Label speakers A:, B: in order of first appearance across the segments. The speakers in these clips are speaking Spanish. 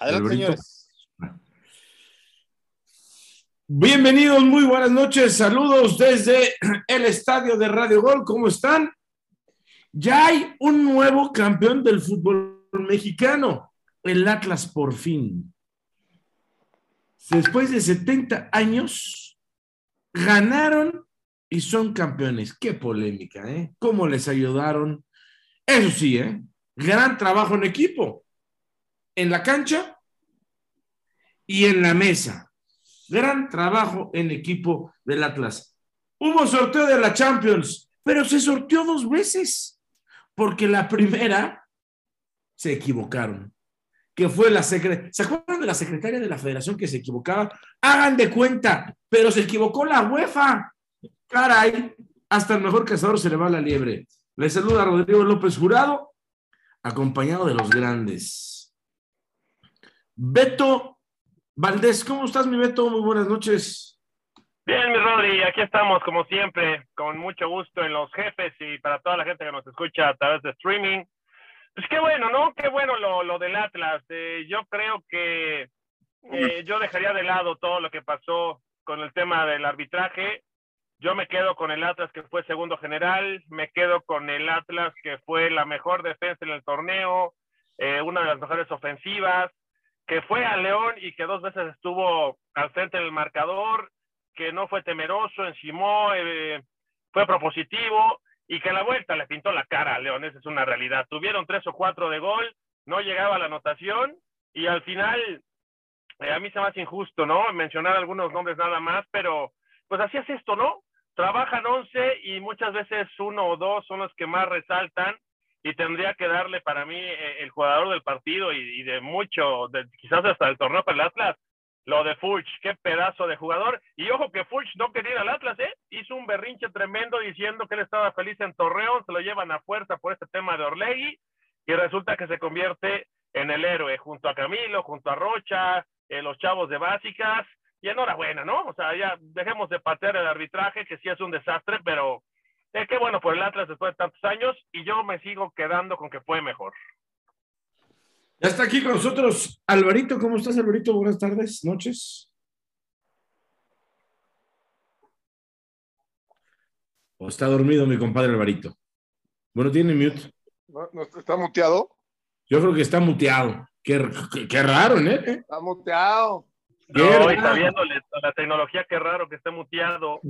A: Adelante, señores.
B: Bienvenidos, muy buenas noches. Saludos desde el estadio de Radio Gol. ¿Cómo están? Ya hay un nuevo campeón del fútbol mexicano, el Atlas por fin. Después de 70 años, ganaron y son campeones. Qué polémica, ¿eh? ¿Cómo les ayudaron? Eso sí, ¿eh? Gran trabajo en equipo, en la cancha y en la mesa. Gran trabajo en equipo del Atlas. Hubo sorteo de la Champions, pero se sorteó dos veces, porque la primera se equivocaron, que fue la secretaria. ¿Se acuerdan de la secretaria de la federación que se equivocaba? Hagan de cuenta, pero se equivocó la UEFA. Caray, hasta el mejor cazador se le va la liebre. Le saluda Rodrigo López Jurado, acompañado de los grandes. Beto Valdés, ¿cómo estás, mi Beto? Muy buenas noches.
C: Bien, mi Rodri, aquí estamos como siempre, con mucho gusto en los jefes y para toda la gente que nos escucha a través de streaming. Pues qué bueno, ¿no? Qué bueno lo, lo del Atlas. Eh, yo creo que eh, yo dejaría de lado todo lo que pasó con el tema del arbitraje. Yo me quedo con el Atlas que fue segundo general, me quedo con el Atlas que fue la mejor defensa en el torneo, eh, una de las mejores ofensivas, que fue a León y que dos veces estuvo al frente del marcador, que no fue temeroso, encimó, eh, fue propositivo y que a la vuelta le pintó la cara a León, esa es una realidad. Tuvieron tres o cuatro de gol, no llegaba la anotación y al final eh, a mí se me hace injusto, ¿no? Mencionar algunos nombres nada más, pero pues así es esto, ¿no? trabajan 11 y muchas veces uno o dos son los que más resaltan y tendría que darle para mí eh, el jugador del partido y, de mucho, de, quizás hasta el torneo para el Atlas, lo de Furch, qué pedazo de jugador. Y ojo que Furch no quería ir al Atlas, ¿eh? Hizo un berrinche tremendo diciendo que él estaba feliz en Torreón, se lo llevan a fuerza por este tema de Orlegui y resulta que se convierte en el héroe junto a Camilo, junto a Rocha, eh, los chavos de básicas y enhorabuena, ¿no? O sea, ya dejemos de patear el arbitraje, que sí es un desastre, pero eh, qué bueno por el Atlas después de tantos años y yo me sigo quedando con que fue mejor.
B: Ya está aquí con nosotros Alvarito. ¿Cómo estás, Alvarito? Buenas tardes, noches. ¿O está dormido mi compadre Alvarito? Bueno, tiene mute.
A: ¿No, está muteado?
B: Yo creo que está muteado. Qué, qué, raro, ¿eh?
A: Está muteado.
C: No, está viendo la tecnología, qué raro que esté muteado.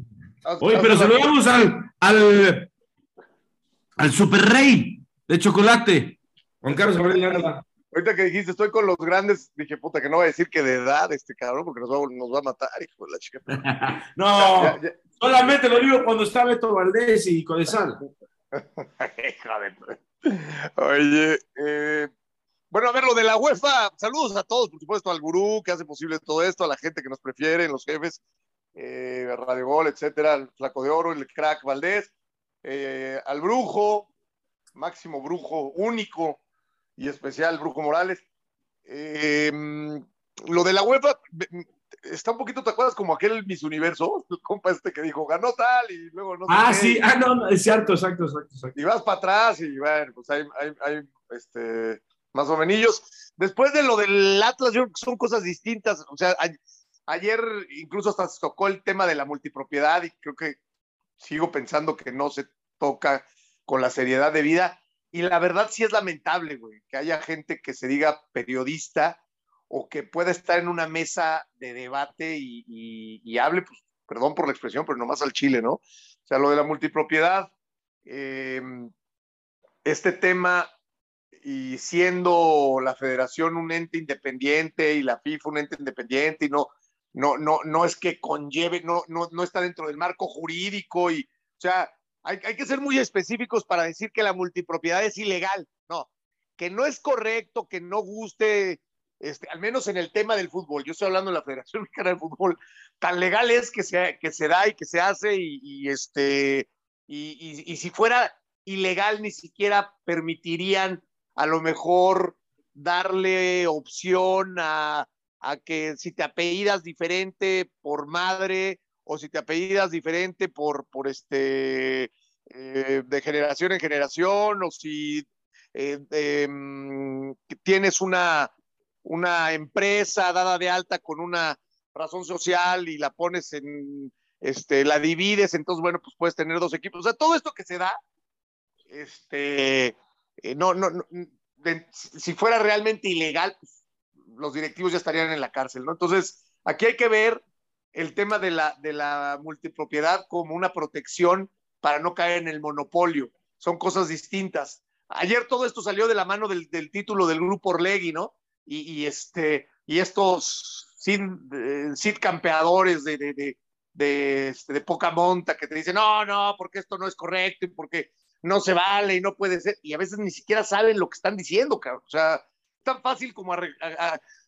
B: Oye, pero saludamos al, al, al super rey de chocolate, Juan Carlos
A: Ahorita que dijiste, estoy con los grandes, dije, puta, que no va a decir que de edad este cabrón, porque nos va, nos va a matar, hijo de la chica.
B: no, solamente lo digo cuando está Beto Valdés y Codesal.
A: Oye, eh, bueno, a ver, lo de la UEFA, saludos a todos, por supuesto, al gurú que hace posible todo esto, a la gente que nos prefiere, los jefes, eh, Radio Gol, etcétera, al Flaco de Oro, el crack Valdés, eh, al brujo, máximo brujo, único y especial, brujo Morales. Eh, lo de la UEFA está un poquito, ¿te acuerdas? Como aquel Miss Universo, el compa este que dijo, ganó tal y luego no.
B: Ah, sí, ah, no, es cierto, exacto, exacto, exacto.
A: Y vas para atrás y bueno, pues hay, hay, hay este más o menos. Después de lo del Atlas, yo creo que son cosas distintas. O sea, ayer incluso hasta se tocó el tema de la multipropiedad y creo que sigo pensando que no se toca con la seriedad de vida. Y la verdad sí es lamentable, güey, que haya gente que se diga periodista o que pueda estar en una mesa de debate y, hable, pues, perdón por la expresión, pero nomás al Chile, ¿no? O sea, lo de la multipropiedad, eh, este tema y siendo la federación un ente independiente y la FIFA un ente independiente y no, no, no, no es que conlleve, no, no, no está dentro del marco jurídico y, o sea, hay, hay que ser muy específicos para decir que la multipropiedad es ilegal, no, que no es correcto, que no guste, este, al menos en el tema del fútbol, yo estoy hablando de la Federación Mexicana del Fútbol, tan legal es que se, que se da y que se hace y, este, y, y si fuera ilegal ni siquiera permitirían a lo mejor darle opción a, que si te apellidas diferente por madre o si te apellidas diferente por, por este, eh, de generación en generación o si eh, em, tienes una, una empresa dada de alta con una razón social y la pones en, este, la divides, entonces, bueno, pues puedes tener dos equipos. O sea, todo esto que se da, este, eh, no, no, no si fuera realmente ilegal, pues, los directivos ya estarían en la cárcel, ¿no? Entonces, aquí hay que ver el tema de la, de la multipropiedad como una protección para no caer en el monopolio. Son cosas distintas. Ayer todo esto salió de la mano del, del título del grupo Orlegui, ¿no? Y, y, este, y estos sin, eh, campeadores de, de, de, de, este, de poca monta que te dicen, no, no, porque esto no es correcto y porque no se vale y no puede ser. Y a veces ni siquiera saben lo que están diciendo, cabrón. O sea, tan fácil como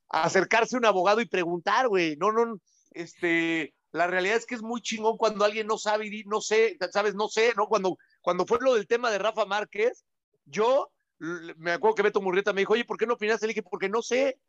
A: acercarse a un abogado y preguntar, güey. No, no, este, la realidad es que es muy chingón cuando alguien no sabe, no sé, sabes, no sé, ¿no? Cuando, cuando fue lo del tema de Rafa Márquez, yo me acuerdo que Beto Murrieta me dijo, oye, ¿por qué no opinaste? Le dije, porque no sé,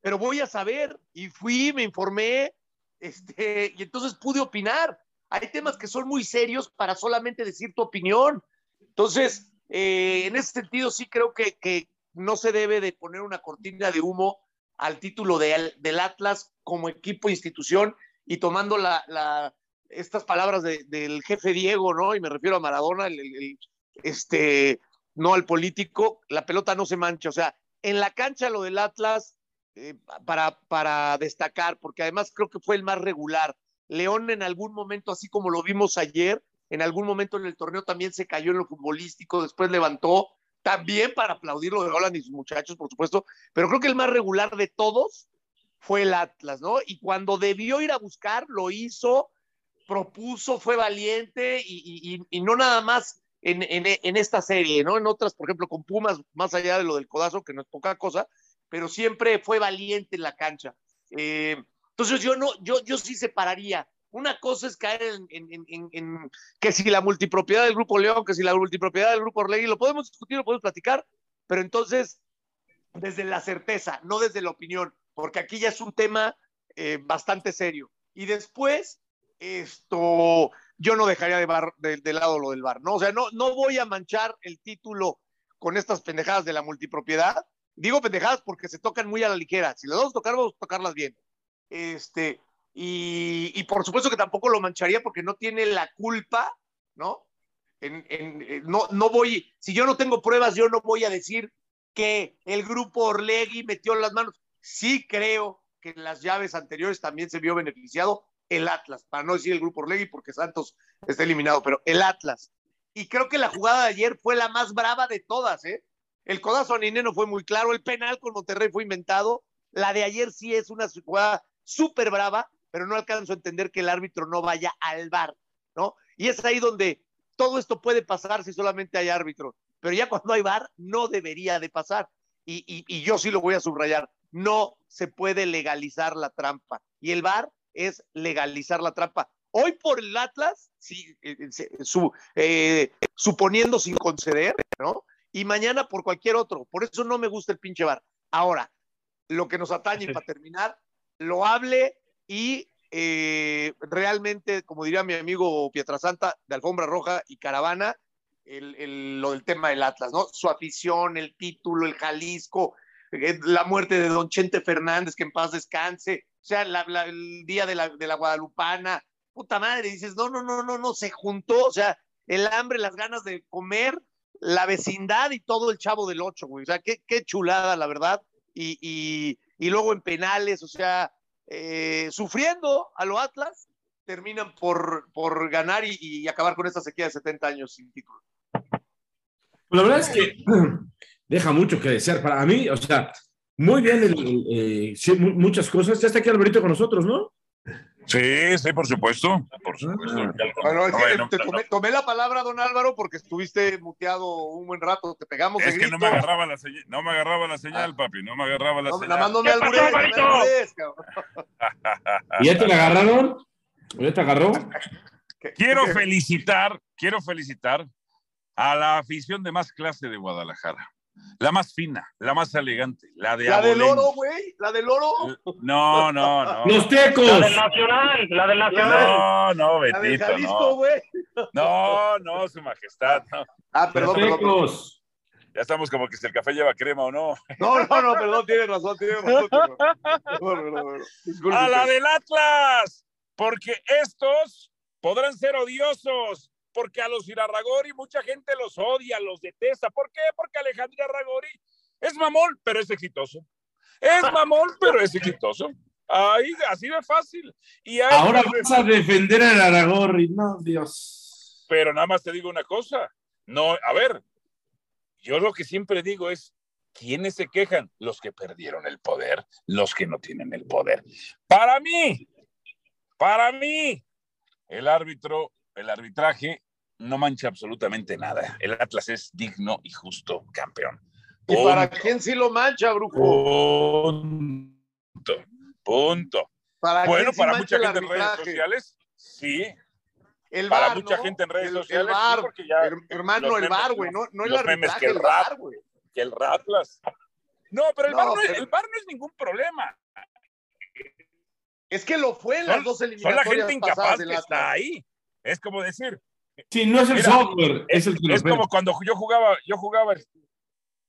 A: pero voy a saber. Y fui, me informé, este, y entonces pude opinar. Hay temas que son muy serios para solamente decir tu opinión. Entonces, eh, en ese sentido sí creo que, que, no se debe de poner una cortina de humo al título de, del Atlas como equipo institución y tomando la, la estas palabras de, del jefe Diego, ¿no? Y me refiero a Maradona, el, este, no al político, la pelota no se mancha. O sea, en la cancha lo del Atlas, eh, para, para destacar, porque además creo que fue el más regular. León en algún momento, así como lo vimos ayer, en algún momento en el torneo también se cayó en lo futbolístico, después levantó, también para aplaudirlo de Holland y sus muchachos, por supuesto, pero creo que el más regular de todos fue el Atlas, ¿no? Y cuando debió ir a buscar, lo hizo, propuso, fue valiente y, no nada más en, esta serie, ¿no? En otras, por ejemplo, con Pumas, más allá de lo del codazo, que no es poca cosa, pero siempre fue valiente en la cancha. Eh, entonces yo no, yo, yo sí separaría. Una cosa es caer en, que si la multipropiedad del Grupo León, que si la multipropiedad del Grupo Orlegui, lo podemos discutir, lo podemos platicar, pero entonces desde la certeza, no desde la opinión porque aquí ya es un tema eh, bastante serio. Y después, esto, yo no dejaría de, bar, de, lado lo del bar, ¿no? O sea, no, no voy a manchar el título con estas pendejadas de la multipropiedad. Digo pendejadas porque se tocan muy a la ligera. Si las vamos a tocar, vamos a tocarlas bien. Este, y, por supuesto que tampoco lo mancharía porque no tiene la culpa, ¿no? En, en, no, no voy, si yo no tengo pruebas, yo no voy a decir que el grupo Orlegui metió las manos sí creo que en las llaves anteriores también se vio beneficiado el Atlas, para no decir el grupo Orlegui porque Santos está eliminado, pero el Atlas. Y creo que la jugada de ayer fue la más brava de todas, ¿eh? El codazo a Nineno fue muy claro, el penal con Monterrey fue inventado, la de ayer sí es una jugada súper brava, pero no alcanzo a entender que el árbitro no vaya al bar, ¿no? Y es ahí donde todo esto puede pasar si solamente hay árbitro, pero ya cuando hay bar no debería de pasar. Y, y, y yo sí lo voy a subrayar no se puede legalizar la trampa. Y el VAR es legalizar la trampa. Hoy por el Atlas, sí, eh, su, eh, suponiendo sin conceder, ¿no? Y mañana por cualquier otro. Por eso no me gusta el pinche VAR. Ahora, lo que nos atañe para terminar, lo hable y eh, realmente, como diría mi amigo Pietrasanta, de Alfombra Roja y Caravana, el, el, lo del tema del Atlas, ¿no? Su afición, el título, el Jalisco, eh, la muerte de don Chente Fernández, que en paz descanse, o sea, el día de la, de la Guadalupana, puta madre, dices, no, no, no, no, no, se juntó, o sea, el hambre, las ganas de comer, la vecindad y todo el chavo del ocho, güey, o sea, qué, qué chulada, la verdad, y, y, y luego en penales, o sea, eh, sufriendo a lo Atlas, terminan por, por ganar y, acabar con esta sequía de 70 años sin título.
D: La verdad es que deja mucho que desear para mí, o sea, muy bien, eh, sí, muchas cosas. Ya está aquí Alberito con nosotros, ¿no?
E: Sí, sí, por supuesto. Por supuesto.
A: Ah, bueno, es que no, te tomé, tomé, la palabra, don Álvaro, porque estuviste muteado un buen rato, te pegamos.
E: Es que no me agarraba la señal, no me agarraba la señal, ah. papi, no me agarraba la
A: no,
E: señal.
A: Nada más no me alburés, no
D: ¿Y ya te la agarraron? ¿Ya te agarró?
E: Quiero felicitar, quiero felicitar a la afición de más clase de Guadalajara. La más fina, la más elegante, la de
A: La del oro, güey, la del oro.
E: No, no, no.
D: Los tecos.
C: La del Nacional, la del Nacional.
E: No, no, Betito,
A: la del Jalisco,
E: no.
A: güey.
E: No, no, su majestad, no.
A: Ah, perdón,
D: Los tecos.
E: Ya estamos como que si el café lleva crema o no.
A: No, no, no, perdón, tiene razón, tiene razón. Perdón, perdón, perdón. Disculpe
E: A la del Atlas, porque estos podrán ser odiosos, porque a los Irarragori mucha gente los odia, los detesta. ¿Por qué? Porque Alejandro Irarragori es mamón, pero es exitoso. Es mamón, pero es exitoso. Ahí, así de fácil. Y
D: Ahora vas a defender al Aragorri. No, Dios.
E: Pero nada más te digo una cosa. No, a ver, yo lo que siempre digo es, ¿quiénes se quejan? Los que perdieron el poder, los que no tienen el poder. Para mí, para mí, el árbitro, el arbitraje no mancha absolutamente nada. El Atlas es digno y justo campeón.
A: ¿Y para quién sí lo mancha, brujo?
E: Punto. Punto.
A: ¿Para
E: Bueno,
A: sí
E: para mucha gente en redes sociales, sí.
A: El
E: Para mucha
A: ¿no?
E: gente en redes
A: El-
E: sociales,
A: El
E: sí, porque ya
A: Her- hermano, el VAR, güey, no, no el arbitraje,
E: que el
A: VAR, güey.
E: que el Ratlas. No, pero el,
A: No,
E: VAR no, es- el VAR no es ningún problema.
A: Es que lo fue en
E: Son-
A: las dos
E: Son la
A: eliminatorias
E: gente incapaz que está
A: Atlas.
E: ahí. Es como decir,
D: Sí, no es el
E: Mira,
D: software, es el que
E: es como cuando yo jugaba, yo jugaba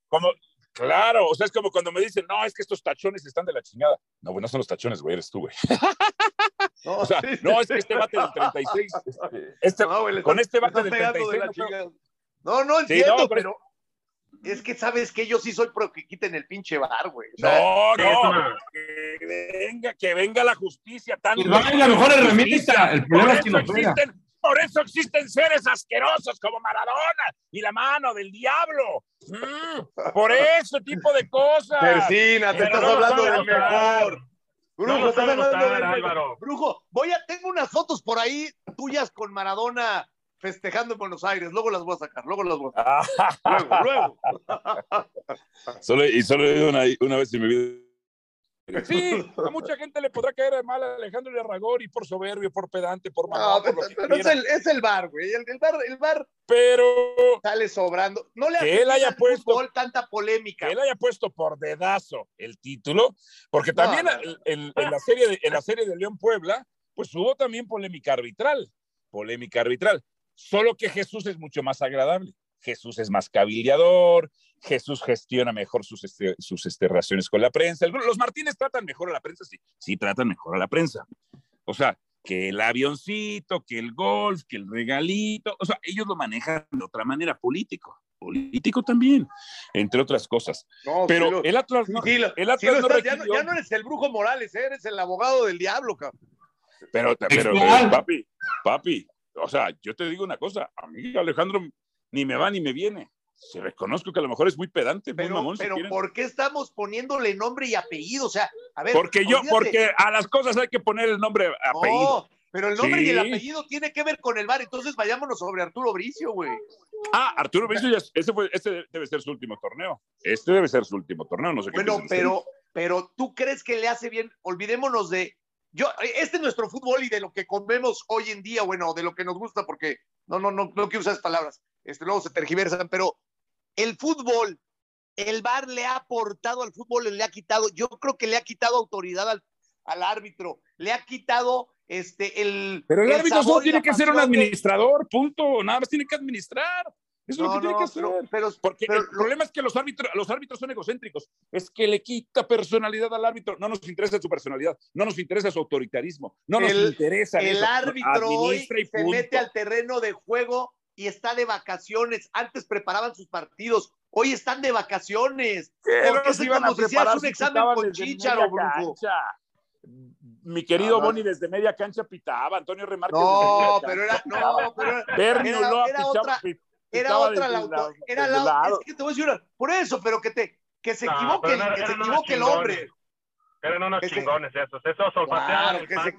E: como, claro, o sea, es como cuando me dicen, no, es que estos tachones están de la chingada. No, güey, no son los tachones, güey, eres tú, güey.
A: No,
E: O sea,
A: sí,
E: no, es que este bate del 36, este,
A: No, güey,
E: con este bate del
A: pegando de
E: 36,
A: la
E: no
A: chingada. No, no
E: Sí,
A: entiendo,
E: no, pero-
A: es que sabes que yo sí soy pro que quiten el pinche bar, güey. O sea,
E: no, no,
C: es
E: que venga, que venga la justicia. Tanto
D: El es la mejor. El
E: Por
D: problema es que no
E: existen, por eso existen seres asquerosos como Maradona y la mano del diablo. Mm, por ese tipo de cosas.
A: Persina, te estás
C: no
A: hablando del mejor.
C: No
A: Brujo,
C: lo
A: estás hablando del mejor.
C: Álvaro.
A: Brujo, voy a, tengo unas fotos por ahí tuyas con Maradona festejando en Buenos Aires. Luego las voy a sacar, luego las voy a sacar. Luego, luego.
E: Solo, y solo he ido una, una vez en mi vida. Sí, a mucha gente le podrá caer mal a Alejandro Larragori por soberbio, por pedante, por
A: No,
E: mamón, por
A: pero, pero es, el, es el bar, güey. El, el bar, el bar
E: Pero
A: sale sobrando. No le
E: Que él haya puesto-
A: fútbol tanta polémica.
E: que él haya puesto por dedazo el título, porque
A: No,
E: también
A: no,
E: en, la serie de, en la serie de León Puebla, pues hubo también polémica arbitral, polémica arbitral, solo que Jesús es mucho más agradable, Jesús es más cabildeador, Jesús gestiona mejor sus, este, sus este, relaciones con la prensa, los Martínez tratan mejor a la prensa, sí, sí tratan mejor a la prensa, o sea, que el avioncito, que el golf, que el regalito, o sea, ellos lo manejan de otra manera, político, político también, entre otras cosas.
A: No,
E: Pero el Atlas no, el Atlas no
A: estás- ya, no,
E: requirió-
A: ya no eres el brujo Morales, ¿eh? eres el abogado del diablo, cabrón.
E: pero, pero, pero,
D: Textual.
E: papi, papi, o sea, yo te digo una cosa, a mí Alejandro ni me va ni me viene. Se reconozco que a lo mejor es muy pedante, muy
A: Pero,
E: mamón, si
A: pero. ¿por qué estamos poniéndole nombre y apellido? O sea, a ver.
E: porque yo,
A: olvídate.
E: porque a las cosas hay que poner el nombre, apellido.
A: No, pero el nombre y el
E: Sí.
A: apellido tiene que ver con el bar. Entonces vayámonos sobre Arturo Bricio, güey.
E: Ah, Arturo Bricio, ya- ese, fue, ese debe ser su último torneo. Este debe ser su último torneo, no sé qué
A: Bueno, pero, pero tú crees que le hace bien. Olvidémonos de. Yo, este es nuestro fútbol y de lo que comemos hoy en día, bueno, de lo que nos gusta, porque no, no, no, no quiero usar esas palabras, este, luego se tergiversan, pero el fútbol, el VAR le ha aportado al fútbol, le ha quitado, yo creo que le ha quitado autoridad al, al árbitro, le ha quitado este el.
E: Pero el árbitro solo tiene que ser un
A: de-
E: administrador, punto. Nada más tiene que administrar. Eso es lo
A: No,
E: que tiene que hacer.
A: pero, pero,
E: Porque
A: pero
E: el problema es que los árbitros, los árbitros son egocéntricos. Es que le quita personalidad al árbitro. No nos interesa su personalidad, no nos interesa su autoritarismo, no nos interesa
A: el
E: eso.
A: árbitro hoy
E: Administra
A: se mete al terreno de juego y está de vacaciones. Antes preparaban sus partidos, hoy están de vacaciones. Porque es
E: se iban a preparar
A: un examen con
E: media
A: brujo.
E: Mi querido. Boni desde media cancha pitaba, Antonio Remarques
A: No, pero era, no, pero era,
E: Bernie
A: era- era
E: pichaba-
A: otra- era otra la auto- era la,
E: lado.
A: es que te voy a decir una, por eso, pero que te, que se
C: No,
A: equivoque,
C: no-
A: que se equivoque el hombre.
C: Eran unos
A: Ese-
C: chingones esos. Esos olfateaban
A: Claro,
C: el
A: se-.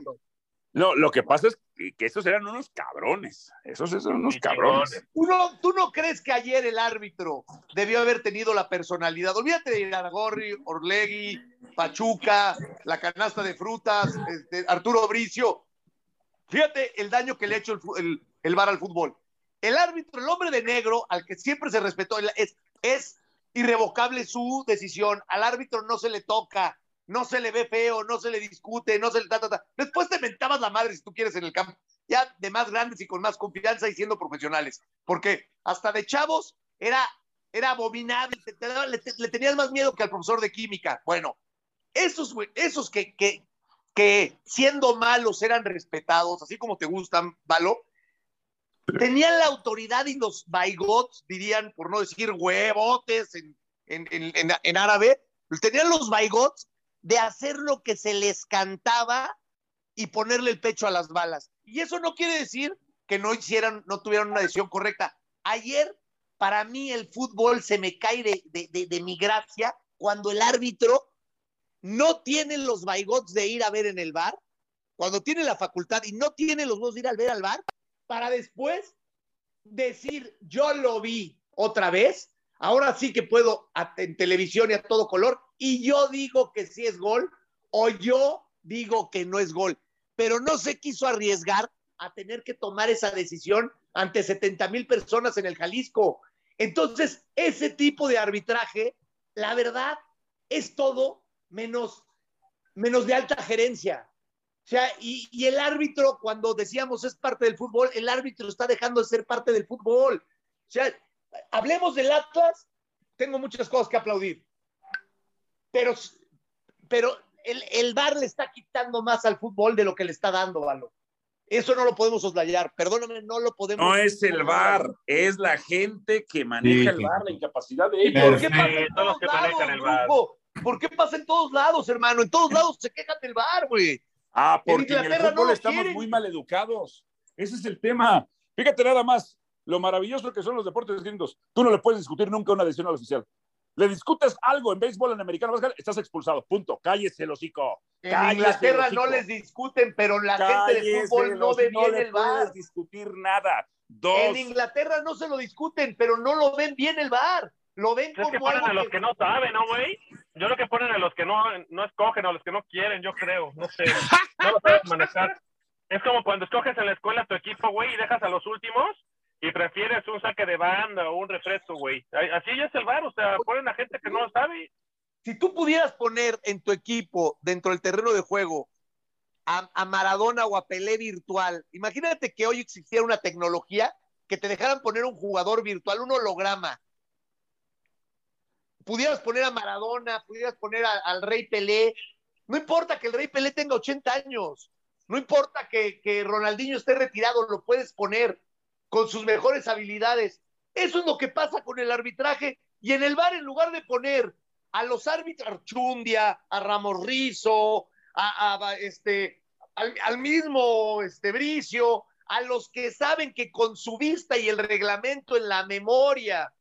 E: No, lo que pasa es que- que esos eran unos cabrones. Esos eran unos cabrones.
A: ¿Tú no, ¿Tú no crees que ayer el árbitro debió haber tenido la personalidad? Olvídate de Iraragorri, Orlegui, Pachuca, la canasta de frutas, este, Arturo Bricio. Fíjate el daño que le ha hecho el, el, el VAR al fútbol. El árbitro, el hombre de negro, al que siempre se respetó, es, es irrevocable su decisión. Al árbitro no se le toca, no se le ve feo, no se le discute, no se le ta, ta, ta. Después te mentabas la madre si tú quieres en el campo, ya de más grandes y con más confianza y siendo profesionales. Porque hasta de chavos era era abominable, te- le, te- le tenías más miedo que al profesor de química. Bueno, esos, esos que, que, que siendo malos eran respetados, así como te gustan, Valo, tenían la autoridad y los baigots, dirían, por no decir huevotes en, en, en, en, en árabe, tenían los baigots de hacer lo que se les cantaba y ponerle el pecho a las balas. Y eso no quiere decir que no hicieran, no tuvieran una decisión correcta. Ayer, para mí, el fútbol se me cae de, de, de, mi gracia cuando el árbitro no tiene los baigots de ir a ver en el bar, cuando tiene la facultad y no tiene los dos de ir a ver al bar, para después decir, yo lo vi otra vez, ahora sí que puedo en televisión y a todo color, y yo digo que sí es gol, o yo digo que no es gol, pero no se quiso arriesgar a tener que tomar esa decisión ante 70 mil personas en el Jalisco. Entonces, ese tipo de arbitraje, la verdad, es todo menos, menos de alta gerencia. O sea, y, y el árbitro, cuando decíamos es parte del fútbol, el árbitro está dejando de ser parte del fútbol. O sea, hablemos del Atlas, tengo muchas cosas que aplaudir. Pero, pero el, el VAR le está quitando más al fútbol de lo que le está dando, Valo. Eso no lo podemos soslayar. Perdóname, no lo podemos.
E: No es el VAR, es la gente que maneja
D: Sí,
E: el. VAR, la incapacidad de
A: ¿Y
E: ellos.
A: por qué pasa en
C: Todos
A: todos
C: que
A: lados,
C: el?
A: ¿Por qué pasa en todos lados, hermano? En todos lados se quejan del VAR, güey.
E: Ah, porque en, el
A: Inglaterra
E: fútbol
A: no
E: estamos
A: quieren.
E: muy mal educados. Ese es el tema. Fíjate nada más, lo maravilloso que son los deportes gringos. Tú no le puedes discutir nunca una decisión al oficial. Le discutes algo en béisbol, en americano, estás expulsado. Punto. Cállese el hocico.
A: En
E: Cállese
A: Inglaterra
E: el
A: no les discuten, pero la gente de fútbol no ve bien el VAR.
E: puedes discutir nada. Dos.
A: En Inglaterra no se lo discuten, pero no lo ven bien el VAR. Lo ven
C: Es que
A: como
C: ponen
A: algo
C: a los
A: que-
C: que no saben, ¿no, güey? Yo creo que ponen a los que no, no escogen, a los que no quieren, yo creo. No sé. No lo saben manejar. Es como cuando escoges en la escuela tu equipo, güey, y dejas a los últimos y prefieres un saque de banda o un refresco, güey. Así ya es el bar, o sea, ponen a gente que no lo sabe.
A: si tú pudieras poner en tu equipo, dentro del terreno de juego, a, a Maradona o a Pelé virtual, imagínate que hoy existiera una tecnología que te dejaran poner un jugador virtual, un holograma. Pudieras poner a Maradona, pudieras poner a- al Rey Pelé. No importa que el Rey Pelé tenga 80 años, no importa que, que Ronaldinho esté retirado, lo puedes poner con sus mejores habilidades. Eso es lo que pasa con el arbitraje. Y en el bar, en lugar de poner a los árbitros, Archundia, a Ramos Rizo, a, este, al, al mismo este, Bricio, a los que saben que con su vista y el reglamento en la memoria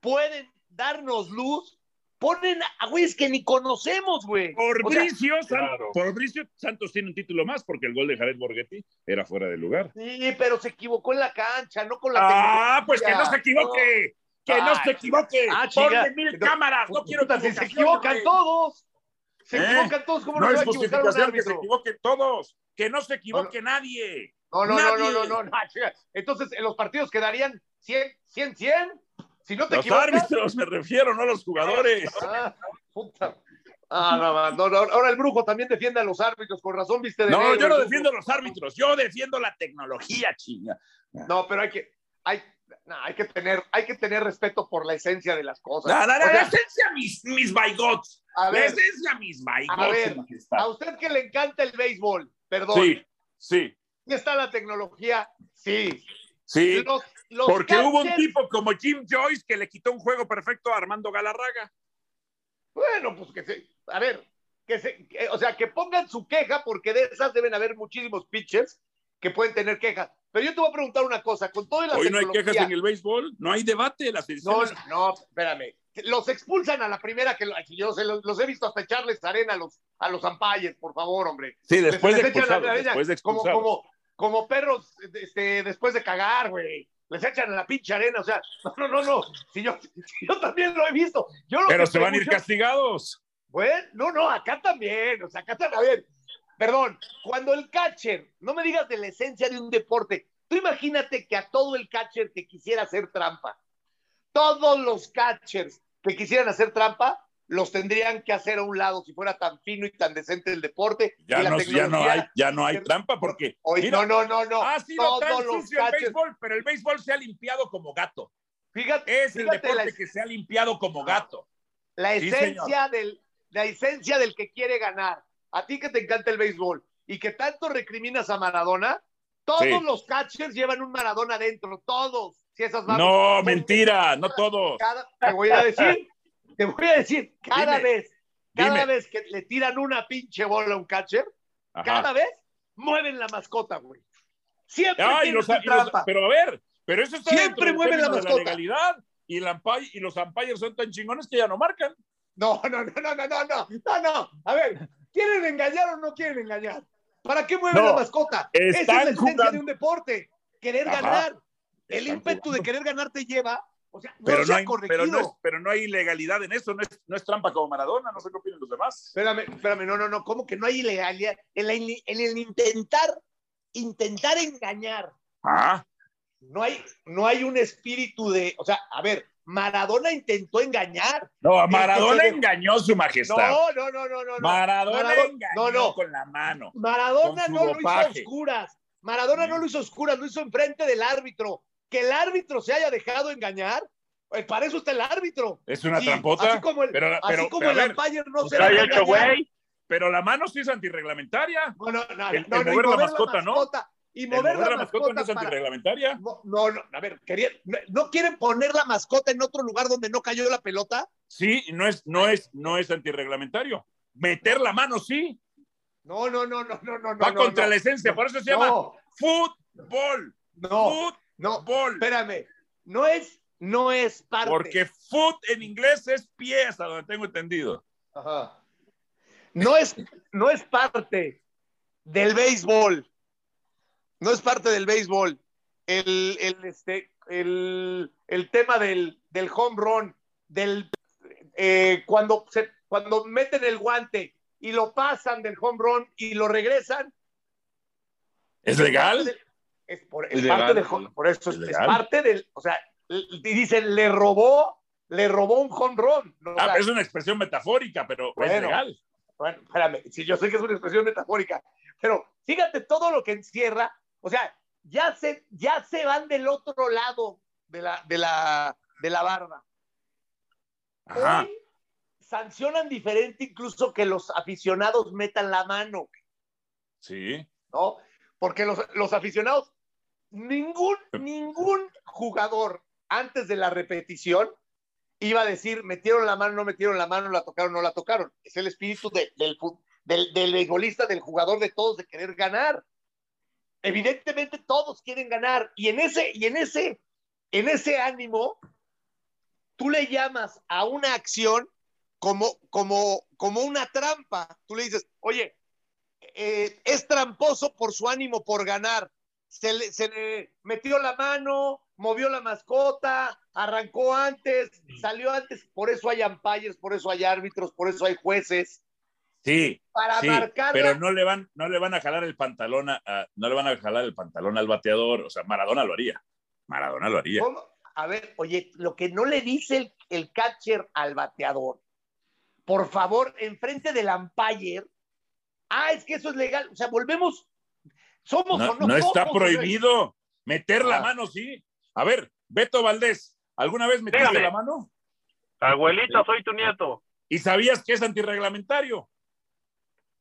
A: pueden darnos luz, ponen a güeyes que ni conocemos, güey.
E: Por
A: O sea,
C: claro.
E: por Bricio, Santos tiene un título más porque el gol de Jared Borghetti era fuera de lugar.
A: Sí, pero se equivocó en la cancha, no con la
E: Ah, pues que no se equivoque. Que no
A: Ay.
E: se equivoque.
A: Ah,
E: Ponle mil
A: No,
E: cámaras. No quiero
A: Puta, si se equivocan todos. Se
E: ¿Eh?
A: equivocan todos, ¿cómo no,
E: No
A: se
E: es
A: va a equivocar un
E: que se equivoquen todos. Que no se equivoque nadie.
A: No, no, no, no,
E: Nadie.
A: no, no, no, chica. Entonces, en los partidos quedarían 100, 100, 100. Si no te
E: Los
A: equivocas.
E: árbitros me refiero, no los jugadores.
A: Ah, puta. Ah, no, no, no, ahora el brujo también defiende a los árbitros, con razón viste de
E: No,
A: negro,
E: yo no defiendo a los árbitros, yo defiendo la tecnología, chinga.
A: No, pero hay que, hay, no, hay que tener, hay que tener respeto por la esencia de las cosas.
E: La, la, la,
A: O sea,
E: la esencia, mis, mis baigots.
A: a
E: La
A: ver,
E: esencia, mis baigots.
A: a ver, a usted que le encanta el béisbol, perdón,
E: Sí, sí,
A: ¿y está la tecnología? Sí.
E: sí.
A: Los, los
E: Porque hubo un tipo como Jim Joyce que le quitó un juego perfecto a Armando Galarraga.
A: Bueno, pues que se, a ver, que se, que- o sea, que pongan su queja, porque de esas deben haber muchísimos pitchers que pueden tener quejas. Pero yo te voy a preguntar una cosa, con toda la
E: Hoy no hay quejas en el béisbol, no hay debate. Las
A: No, no, espérame. Los expulsan a la primera que yo se los, los he visto hasta echarles arena a los a los umpires, por favor, hombre.
E: Sí, después
A: Les-
E: de
A: les
E: expulsados. Después de
A: como,
E: expulsados.
A: como, como perros este, después de cagar, güey. Les echan a la pinche arena, o sea, no, no, no, no. Si yo, si yo también lo he visto. Yo lo
E: Pero se van a ir castigados.
A: Bueno, no, no, acá también, o sea, acá también, a ver, perdón, cuando el catcher, no me digas de la esencia de un deporte, tú imagínate que a todo el catcher que quisiera hacer trampa, todos los catchers que quisieran hacer trampa, los tendrían que hacer a un lado si fuera tan fino y tan decente el deporte.
E: Ya no, ya no hay, ya no hay trampa porque
A: Oye,
E: mira,
A: no, no, no, no.
E: ha sido
A: todos
E: tan sucio el béisbol, pero el béisbol se ha limpiado como gato.
A: Fíjate,
E: Es el
A: fíjate
E: deporte
A: la,
E: que se ha limpiado como gato.
A: la
E: Sí,
A: esencia del, la esencia del que quiere ganar. A ti que te encanta el béisbol y que tanto recriminas a Maradona, todos
E: Sí.
A: los catchers llevan un Maradona adentro, todos. Si esas.
E: No, mentira, no todos.
A: Cada- te voy a decir, te voy a decir, cada
E: Dime,
A: vez, cada
E: dime.
A: vez que le tiran una pinche bola a un catcher,
E: Ajá.
A: cada vez mueven la mascota, güey. Siempre
E: y
A: tiene
E: los- los- pero a ver, pero eso está
A: Siempre mueven la mascota.
E: legalidad y, el umpire- y los umpires son tan chingones que ya no marcan.
A: No, no, no, no, no, no, no, no, no. A ver, ¿quieren engañar o no quieren engañar? ¿Para qué mueven
E: No,
A: la mascota? Esa es la esencia
E: jugando.
A: de un deporte, querer
E: Ajá.
A: ganar. El ímpetu
E: jugando.
A: de querer ganar te lleva, o sea, no
E: Pero no,
A: sea
E: hay,
A: corregido.
E: pero, no es, pero no hay ilegalidad en eso, no es, no es trampa como Maradona, no sé qué opinan los demás.
A: Espérame, espérame, no, no, no, ¿cómo que no hay ilegalidad? En, la en el intentar, intentar engañar,
E: Ah,
A: no hay, no hay un espíritu de, o sea, a ver, Maradona intentó engañar.
E: no, a Maradona
A: se-
E: engañó su majestad.
A: No, no, no, no, no. no.
E: Maradona
A: Maradona-
E: engañó
A: no, no.
E: con la mano.
A: Maradona no lo hizo a oscuras. Maradona no lo hizo a oscuras, lo hizo enfrente del árbitro. Que el árbitro se haya dejado engañar, eh, para eso está el árbitro.
E: Es una
A: Sí,
E: trampota.
A: Así como el,
E: pero,
A: así
E: pero,
A: como
E: pero,
A: el
E: a ver,
A: umpire no se deja
C: hecho, güey.
E: pero la mano sí es antirreglamentaria.
A: No, no, no,
E: El-
A: no,
E: el
A: no, y
E: mover la mascota, ¿no?
A: Y mover,
E: mover
A: la,
E: la mascota no es antirreglamentaria.
A: No, no, no, a ver, quería- no, quieren poner la mascota en otro lugar donde no cayó la pelota?
E: Sí, no es, no es, no es antirreglamentario. Meter la mano sí,
A: No, no, no, no, no, no.
E: va
A: no,
E: contra la esencia, por eso se llama
A: No,
E: fútbol.
A: no, no,
E: Fútbol.
A: espérame. No es, no es parte.
E: Porque foot en inglés es pie, hasta donde tengo entendido.
A: Ajá. No es, no es parte del béisbol. No es parte del béisbol. El, el, este, el, el tema del, del home run, del, eh, cuando, se, cuando meten el guante y lo pasan del home run y lo regresan.
E: ¿Es legal?
A: Es por, es
E: Es
A: parte home- por eso es,
E: Es
A: es parte del, o sea, y dicen, le robó, le robó un. O
E: Ah,
A: sea,
E: es una expresión metafórica, pero es
A: Bueno.
E: legal.
A: Bueno, espérame, si yo sé que es una expresión metafórica, pero fíjate todo lo que encierra, o sea, ya se, ya se van del otro lado de la, de la, de la barda.
E: Ajá.
A: Hoy sancionan diferente incluso que los aficionados metan la mano,
E: Sí.
A: ¿no? Porque los, los aficionados, ningún, ningún jugador antes de la repetición iba a decir, metieron la mano, no metieron la mano, la tocaron, no la tocaron. Es el espíritu de- del, del, del beisbolista, del jugador, de todos, de querer ganar. Evidentemente todos quieren ganar. Y en ese, y en ese, en ese ánimo, tú le llamas a una acción como, como, como una trampa. Tú le dices, oye, eh, es tramposo por su ánimo por ganar. Se le, se le metió la mano, movió la mascota, arrancó antes, salió antes. Por eso hay umpires, por eso hay árbitros, por eso hay jueces.
E: Sí,
A: Para
E: sí,
A: marcar
E: pero no le van, no le van a jalar el pantalón a, a- no le van a jalar el pantalón al bateador. O sea, Maradona lo haría. Maradona lo haría.
A: ¿Cómo? A ver, oye, lo que no le dice el, el catcher al bateador, por favor, enfrente del umpire, ah, es que eso es legal. O sea, volvemos, somos
E: No,
A: o no,
E: no está
A: somos,
E: prohibido. Meter la
A: Ah.
E: mano, sí. A ver, Beto Valdés, ¿alguna vez metiste
C: Dígame.
E: la mano?
C: Abuelita, soy tu nieto.
E: ¿Y sabías que es antirreglamentario?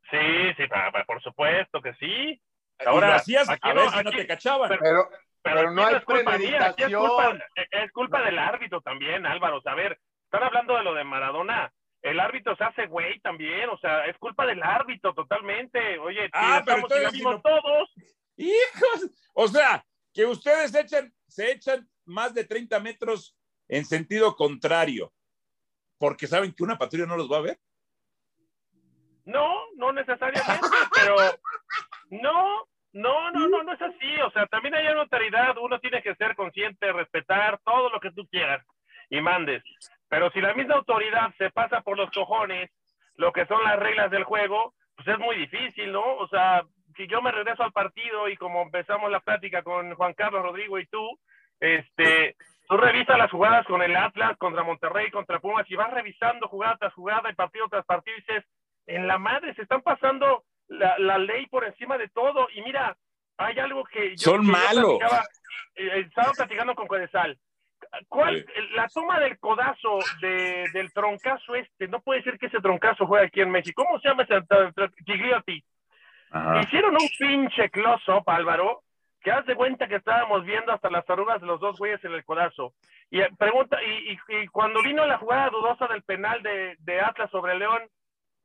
C: Sí, sí, por supuesto que sí. Ahora,
E: lo hacías
C: aquí
E: a
C: no,
E: ver si no
C: aquí-
E: te cachaban.
C: pero-
A: Pero,
C: Pero,
A: Pero
C: aquí
A: no hay
C: es culpa mía, aquí es culpa,
A: premeditación.
C: es culpa del árbitro también, Álvaro. O sea, a ver, están hablando de lo de Maradona. El árbitro se hace güey también, o sea, es culpa del árbitro totalmente. Oye,
E: Ah, pero
C: estamos
E: si lo-
C: todos.
E: Hijos, o sea, que ustedes echan, se echan más de 30 metros en sentido contrario, porque saben que una patrulla no los va a ver.
C: No, no necesariamente, pero no, no, no, no, no es así. O sea, también hay una autoridad, uno tiene que ser consciente, respetar todo lo que tú quieras y mandes. Pero si la misma autoridad se pasa por los cojones lo que son las reglas del juego, pues es muy difícil, ¿no? O sea, si yo me regreso al partido y como empezamos la plática con Juan Carlos Rodrigo y tú, este, tú revisas las jugadas con el Atlas, contra Monterrey, contra Pumas, y vas revisando jugada tras jugada y partido tras partido y dices, en la madre se están pasando la, la ley por encima de todo. Y mira, hay algo que yo,
E: Son
C: que yo
E: malos.
C: platicaba, eh, estaba platicando con Cuedesal. ¿Cuál, la toma del codazo de, del troncazo este, no puede ser que ese troncazo juegue aquí en México. ¿Cómo se llama ese Gigliotti? Hicieron un pinche close-up, Álvaro, que haz de cuenta que estábamos viendo hasta las arrugas de los dos güeyes en el codazo. Y eh, pregunta, y, y, cuando vino la jugada dudosa del penal de, de Atlas sobre León,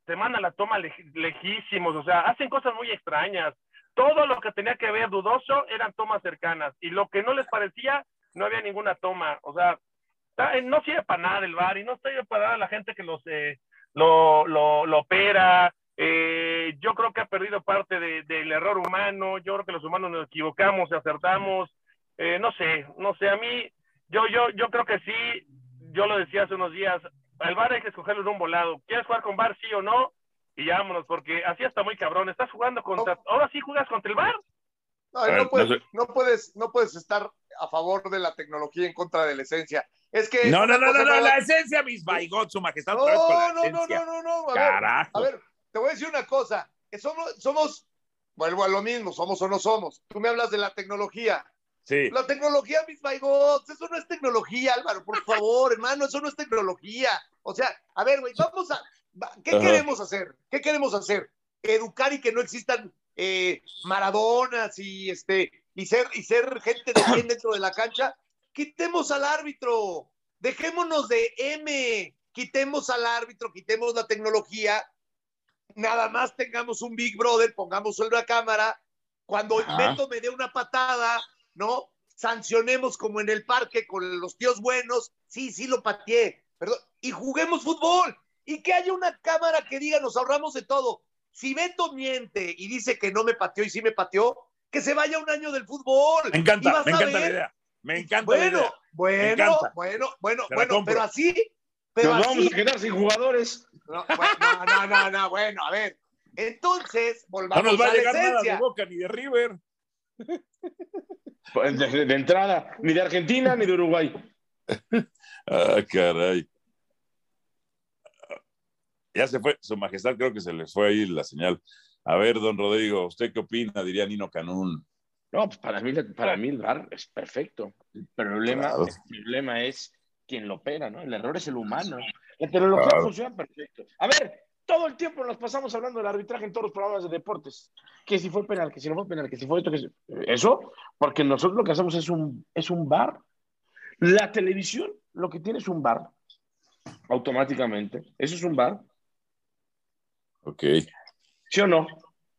C: se manda la toma lejísimos, o sea, hacen cosas muy extrañas. Todo lo que tenía que ver dudoso eran tomas cercanas, y lo que no les parecía, no había ninguna toma. O sea, eh, no sirve para nada el bar y no sirve para nada la gente que los, eh, lo, lo, lo opera, eh, yo creo que ha perdido parte del error humano. Yo creo que los humanos nos equivocamos, acertamos. Eh, no sé, no sé. A mí, yo, yo, yo creo que sí. Yo lo decía hace unos días. El bar hay que escogerlo en un volado. ¿Quieres jugar con bar, sí o no? Y vámonos, porque así está muy cabrón. Estás jugando contra. Ahora sí juegas contra el bar.
A: No, no, puedes, no, puedes, no puedes estar a favor de la tecnología en contra de la esencia. Es que.
E: No, no, no, no, no, la esencia, mis baigot, su majestad.
A: No, no, no, no, no, no, a a ver, te voy a decir una cosa, somos, somos, vuelvo a lo mismo, somos o no somos. Tú me hablas de la tecnología.
E: Sí.
A: La tecnología, mis bots, eso no es tecnología, Álvaro, por favor, hermano, eso no es tecnología. O sea, a ver, güey, vamos a, ¿qué queremos hacer? ¿Qué queremos hacer? Educar y que no existan eh, maradonas y este y ser y ser gente de bien dentro de la cancha. Quitemos al árbitro, dejémonos de M, quitemos al árbitro, quitemos la tecnología nada más tengamos un Big Brother, pongamos una cámara, cuando Beto me dé una patada, ¿no? Sancionemos como en el parque con los tíos buenos, sí, sí lo pateé, perdón, y juguemos fútbol, y que haya una cámara que diga, nos ahorramos de todo. Si Beto miente y dice que no me pateó y sí me pateó, que se vaya un año del fútbol.
E: Me encanta, me encanta la idea. Me encanta
A: bueno,
E: la idea.
A: Bueno, bueno, bueno, bueno, pero así, pero
B: Nos vamos a quedar sin jugadores.
A: No, no, no, no, bueno, a ver. Entonces, volvamos
E: no nos va a, llegar
A: la
E: nada de Boca ni de River.
B: De, de, entrada, ni de Argentina ni de Uruguay.
E: ah, caray. Ya se fue, su majestad creo que se le fue ahí la señal. A ver, don Rodrigo, ¿usted qué opina? Diría Nino Canún.
B: No, pues para mí, para mí el VAR es perfecto. El problema, claro. el problema es quien lo opera, ¿no? El error es el humano. La tecnología claro. funciona perfecto. A ver, todo el tiempo nos pasamos hablando del arbitraje en todos los programas de deportes. Que si fue penal, que si no fue penal, que si fue esto, que si... Eso, porque nosotros lo que hacemos es un, es un bar. La televisión lo que tiene es un bar. Automáticamente. Eso es un bar.
E: Ok.
B: ¿Sí o no?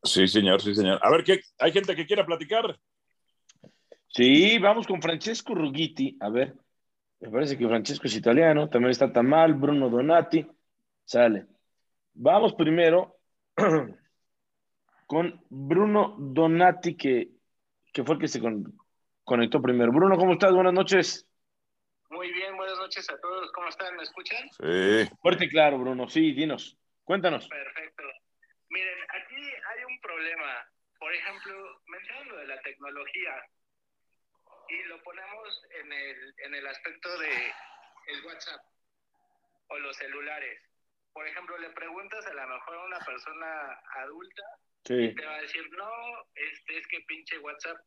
E: Sí, señor, sí, señor. A ver, ¿qué? ¿hay gente que quiera platicar?
B: Sí, vamos con Francesco Ruggiti. A ver, me parece que Francesco es italiano, también está Tamal, Bruno Donati, sale. Vamos primero con Bruno Donati, que, que fue el que se con, conectó primero. Bruno, ¿cómo estás? Buenas noches.
F: Muy bien, buenas noches a todos. ¿Cómo están? ¿Me escuchan?
E: Sí.
B: Fuerte y claro, Bruno. Sí, dinos. Cuéntanos.
F: Perfecto. Miren, aquí hay un problema. Por ejemplo, mencionan lo de la tecnología y lo ponemos en el, en el aspecto de el WhatsApp o los celulares. Por ejemplo, le preguntas a lo mejor a una persona adulta
B: sí.
F: y te va a decir, no, este es que pinche WhatsApp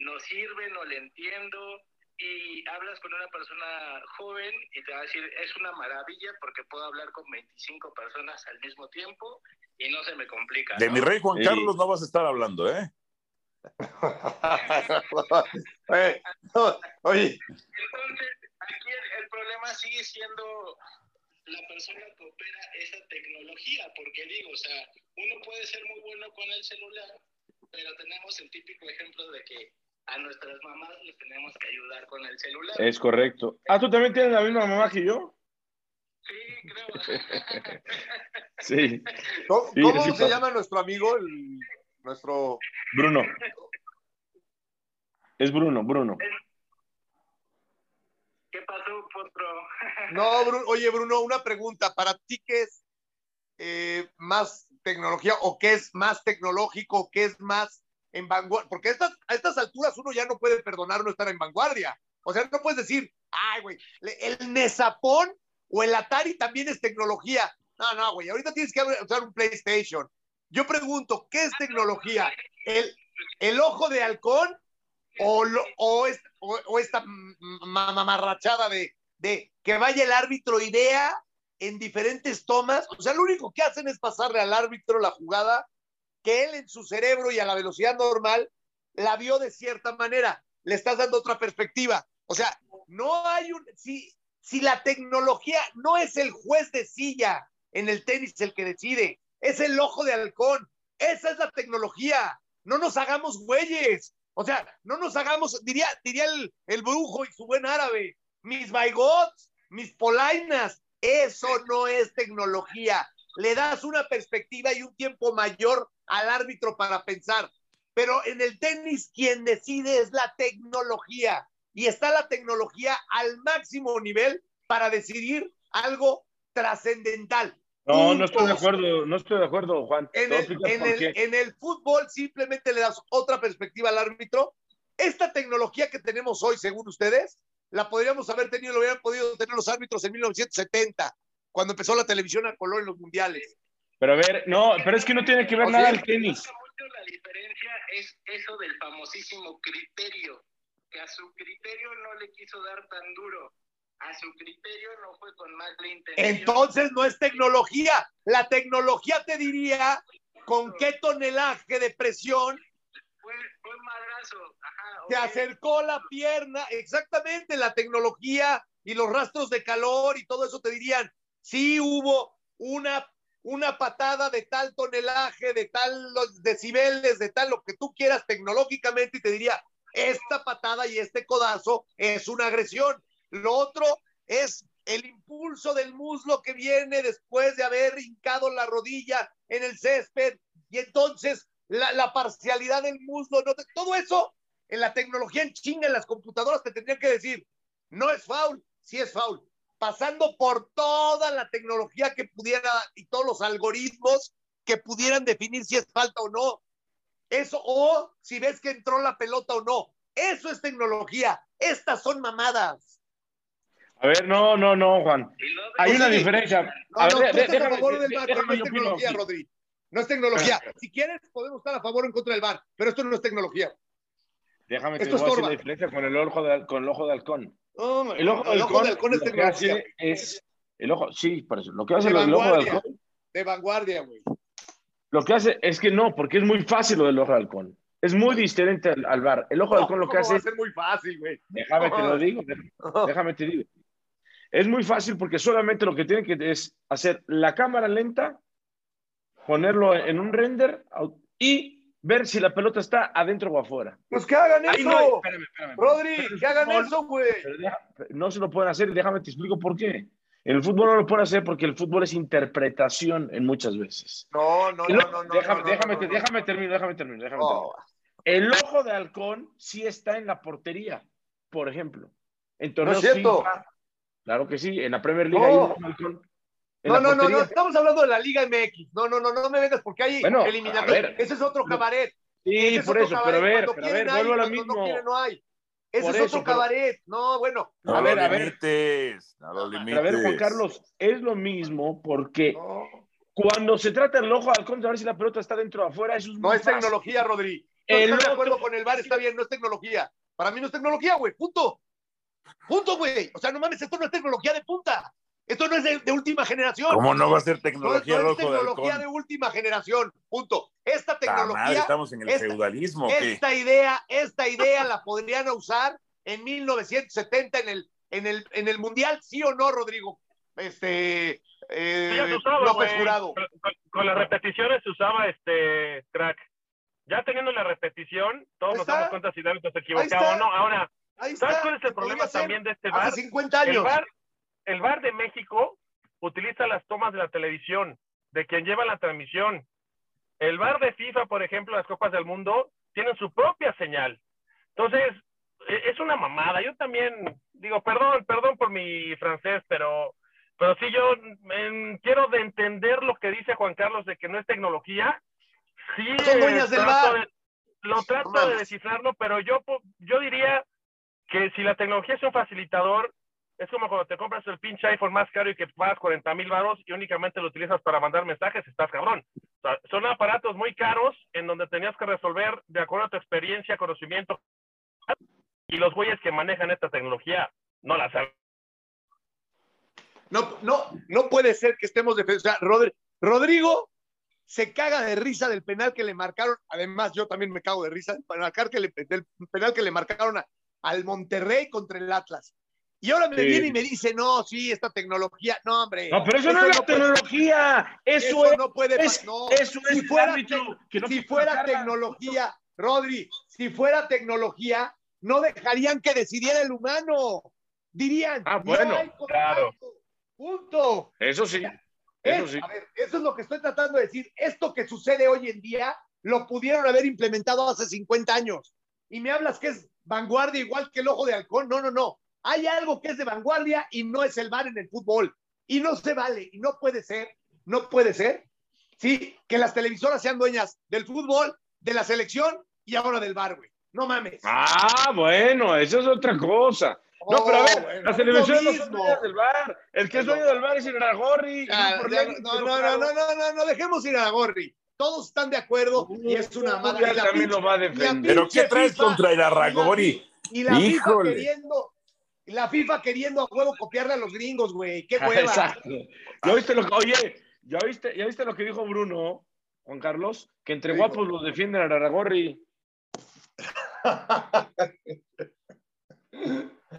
F: no sirve, no le entiendo. Y hablas con una persona joven y te va a decir, es una maravilla porque puedo hablar con 25 personas al mismo tiempo y no se me complica.
E: De mi rey Juan
B: Sí.
E: Carlos no vas a estar hablando, ¿eh?
A: Oye, no, oye,
F: Entonces, aquí el, el problema sigue siendo la persona que opera esa tecnología, porque digo, o sea, uno puede ser muy bueno con el celular, pero tenemos el típico ejemplo de que a nuestras mamás les tenemos que ayudar con el celular.
B: Es correcto. Ah, ¿tú también tienes la misma mamá que yo?
F: Sí, creo.
B: Sí.
A: ¿cómo,
B: Sí,
A: cómo
B: sí,
A: se llama nuestro amigo? El- nuestro.
B: Bruno. Es Bruno, Bruno.
F: ¿Qué pasó, Potro?
A: No, Bruno, oye, Bruno, una pregunta. ¿Para ti qué es eh, más tecnología o qué es más tecnológico, qué es más en vanguardia? Porque estas, a estas alturas uno ya no puede perdonar no estar en vanguardia. O sea, no puedes decir, ay, güey, el Nesapón o el Atari también es tecnología. No, no, güey, ahorita tienes que usar un PlayStation. Yo pregunto, ¿qué es tecnología? ¿El, el ojo de halcón o, lo- o, es- o- o esta mamarrachada de, de que vaya el árbitro y vea en diferentes tomas. O sea, lo único que hacen es pasarle al árbitro la jugada que él en su cerebro y a la velocidad normal la vio de cierta manera. Le estás dando otra perspectiva. O sea, no hay un. Si, si la tecnología no es el juez de silla en el tenis el que decide, es el ojo de halcón. Esa es la tecnología. No nos hagamos güeyes. O sea, no nos hagamos, diría, diría el, el brujo y su buen árabe, mis baigots, mis polainas. Eso no es tecnología. Le das una perspectiva y un tiempo mayor al árbitro para pensar. Pero en el tenis quien decide es la tecnología. Y está la tecnología al máximo nivel para decidir algo trascendental.
B: No, no estoy de acuerdo, no estoy de acuerdo, Juan.
A: En el, en el fútbol simplemente le das otra perspectiva al árbitro. Esta tecnología que tenemos hoy, según ustedes, la podríamos haber tenido, lo hubieran podido tener los árbitros en 1970, cuando empezó la televisión a color en los mundiales.
B: Pero a ver, no, pero es que no tiene que ver
A: O
B: nada
A: sea,
B: el tenis.
F: La diferencia es eso del famosísimo criterio, que a su criterio no le quiso dar tan duro. A su criterio no fue con más la intención.
A: Entonces no es tecnología. La tecnología te diría con qué tonelaje de presión
F: fue, fue un madrazo. Ajá,
A: te
F: ok.
A: acercó la pierna. Exactamente, la tecnología y los rastros de calor y todo eso te dirían, sí hubo una, una patada de tal tonelaje, de tal los decibeles, de tal lo que tú quieras tecnológicamente y te diría, esta patada y este codazo es una agresión. Lo otro es el impulso del muslo que viene después de haber hincado la rodilla en el césped y entonces la, parcialidad del muslo, no todo eso en la tecnología en chinga, en las computadoras te tendrían que decir, no es foul, sí es foul, pasando por toda la tecnología que pudiera y todos los algoritmos que pudieran definir si es falta o no. Eso, o si ves que entró la pelota o no. Eso es tecnología. Estas son mamadas.
B: A ver, no, no, no, Juan. Hay una diferencia.
A: No,
B: A ver,
A: no,
B: de-
A: tú estás a
B: déjame-
A: favor del
B: de-
A: VAR, pero no
B: déjame
A: es tecnología. Rodri. No es tecnología. Si quieres, podemos estar a favor o en contra del VAR, pero esto no es tecnología.
B: Déjame te
A: Esto
B: voy a decir
A: estorba.
B: la diferencia con el ojo de, con el ojo de halcón.
A: No,
B: El ojo,
A: el
B: de
A: ojo
B: halcón,
A: de halcón es tecnología.
B: es el ojo, sí, por eso. Lo que hace
A: De
B: el ojo de
A: vanguardia.
B: halcón,
A: De vanguardia, güey.
B: lo que hace es que no, porque es muy fácil lo del ojo de halcón. Es muy diferente al, al bar. El ojo de halcón lo que
A: ¿Cómo
B: hace
A: va a
B: es,
A: ser muy fácil, güey.
B: déjame te lo digo, déjame te digo. Es muy fácil porque solamente lo que tienen que es hacer la cámara lenta, ponerlo en un render y ver si la pelota está adentro o afuera.
A: Pues que hagan
B: Ahí
A: eso.
B: no hay- espérame, espérame.
A: Rodri, que hagan
B: fútbol-
A: eso, güey.
B: no se lo pueden hacer y déjame te explico por qué. En el fútbol no lo pueden hacer porque el fútbol es interpretación en muchas veces.
A: No, no,
B: El
A: no, no, no.
B: déjame,
A: no, no,
B: déjame,
A: no,
B: te-
A: no.
B: déjame terminar, déjame terminar, déjame
A: No.
B: terminar. El ojo de halcón sí está en la portería, por ejemplo. En
A: No
B: torneos
A: es cierto.
B: FIFA, claro que sí, en la Premier League
A: No.
B: hay un ojo de halcón.
A: No, no, no, no, estamos hablando de la Liga MX. No, no, no, no me vengas porque hay
B: Bueno, a
A: eliminatorias. Ese es otro cabaret.
B: Sí,
A: Ese
B: por eso, pero a ver,
A: Cuando
B: pero a ver,
A: quieren hay,
B: vuelvo a lo
A: cuando
B: mismo.
A: no quieren no hay. Ese
B: Por
A: es
B: eso,
A: otro
B: pero-
A: cabaret. No, bueno.
G: No
B: A ver, a ver.
G: limites, no lo limites.
B: Pero a ver, Juan Carlos, es lo mismo porque
A: No,
B: cuando se trata del ojo de halcón, de ver si la pelota está dentro o afuera, eso es
A: no
B: muy
A: es
B: fácil.
A: tecnología, Rodri. No
B: El
A: estoy de acuerdo con el VAR, está bien, no es tecnología. Para mí no es tecnología, güey. Punto. Punto, güey. O sea, no mames, esto no es tecnología de punta. Esto no es de, de última generación.
G: ¿Cómo no va a ser
A: No,
G: tecnología
A: no es
G: rojo de
A: tecnología de última generación. Punto. Esta
G: Ta madre,
A: tecnología
G: estamos en el
A: esta-
G: feudalismo.
A: Esta idea, esta idea la podrían usar en 1970 en el, en el, en el Mundial, ¿sí o no, Rodrigo? Este, eh,
C: Sí, ya se usaba,
A: López. Jurado.
C: Con, las repeticiones se usaba este crack. Ya teniendo la repetición, todos nos damos cuenta si se
A: Ahí
C: equivocaba o no. Ahora,
A: Ahí está.
C: ¿sabes cuál es el problema también de este VAR?
A: Hace 50
C: El
A: años.
C: El VAR de México utiliza las tomas de la televisión, de quien lleva la transmisión. El VAR de FIFA, por ejemplo, las Copas del Mundo, tienen su propia señal. Entonces, e- es una mamada. Yo también digo, perdón, perdón por mi francés, pero, pero sí yo mm, quiero de entender lo que dice Juan Carlos de que no es tecnología. Sí,
A: Son
C: eh,
A: del
C: de- lo trato de descifrarlo, pero yo, po- yo diría que si la tecnología es un facilitador, es como cuando te compras el pinche iPhone más caro y que pagas 40 mil baros y únicamente lo utilizas para mandar mensajes, estás cabrón. Son aparatos muy caros en donde tenías que resolver de acuerdo a tu experiencia, conocimiento, y los güeyes que manejan esta tecnología no la saben.
A: No, no, no puede ser que estemos defendiendo. Sea, Rodri- Rodrigo se caga de risa del penal que le marcaron. Además, yo también me cago de risa del penal que le, del penal que le marcaron a- al Monterrey contra el Atlas. Y ahora me
B: Sí.
A: viene y me dice, no, sí, esta tecnología. No, hombre.
B: No, pero eso, no es la tecnología. Eso,
A: Eso
B: es,
A: no puede
B: es-
A: no.
B: eso es
A: Si fuera,
B: que no
A: si fuera tecnología, Rodri, si fuera tecnología, no dejarían que decidiera el humano. Dirían,
B: Ah,
A: "Ya
B: bueno,
A: hay contacto".
C: claro.
A: Punto.
B: Eso sí.
A: Es-
B: Eso sí.
A: a ver, eso es lo que estoy tratando de decir. Esto que sucede hoy en día lo pudieron haber implementado hace 50 años. Y me hablas que es vanguardia igual que el ojo de halcón. No, no, no. Hay algo que es de vanguardia y no es el VAR en el fútbol. Y no se vale. Y no puede ser. No puede ser. Sí, que las televisoras sean dueñas del fútbol, de la selección y ahora del VAR, güey. No mames.
B: Ah, bueno, eso es otra cosa. No, pero a ver,
A: Oh, bueno,
B: las
A: es
B: televisiones no son dueñas del bar. El que es dueño del bar es Iraragorri. y
A: Ya,
B: no
A: ya, no, no, no,
B: claro.
A: no, no, no, no, dejemos ir a Gorri. Todos están de acuerdo y es una la
B: también
A: pinche-
B: lo va a defender.
E: ¿Pero qué traes
A: FIFA-
E: contra
A: y la Y la FIFA
E: Híjole.
A: queriendo, la FIFA queriendo a huevo copiarle a los gringos, güey. Qué hueva.
B: Exacto. ¿Ya viste lo que, oye, ¿ya viste, ¿ya viste lo que dijo Bruno, Juan Carlos? Que entre
A: ¿Qué
B: guapos los defienden a Iraragorri.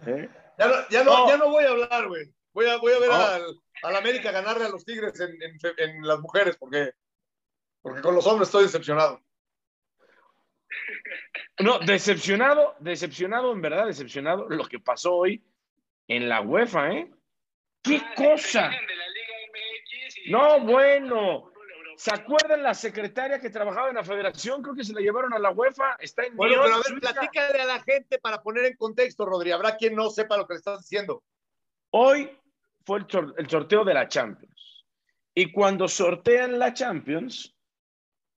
B: ¿Eh?
A: Ya no, ya no,
B: No.
A: ya no voy a hablar, güey. Voy a, voy a ver al, al América ganarle a los Tigres en, en en las mujeres, porque, porque con los hombres estoy decepcionado.
B: No, decepcionado, decepcionado, en verdad, decepcionado lo que pasó hoy en la UEFA, ¿eh? ¡Qué
F: Ah,
B: cosa!
F: de la Liga MX y-
B: No, bueno. ¿Se acuerdan la secretaria que trabajaba en la federación? Creo que se la llevaron a la UEFA. Está en
A: Bueno, pero a ver,
B: Suiza.
A: platícale a la gente para poner en contexto, Rodri. Habrá quien no sepa lo que le estás diciendo.
B: Hoy fue el, el sorteo de la Champions. Y cuando sortean la Champions,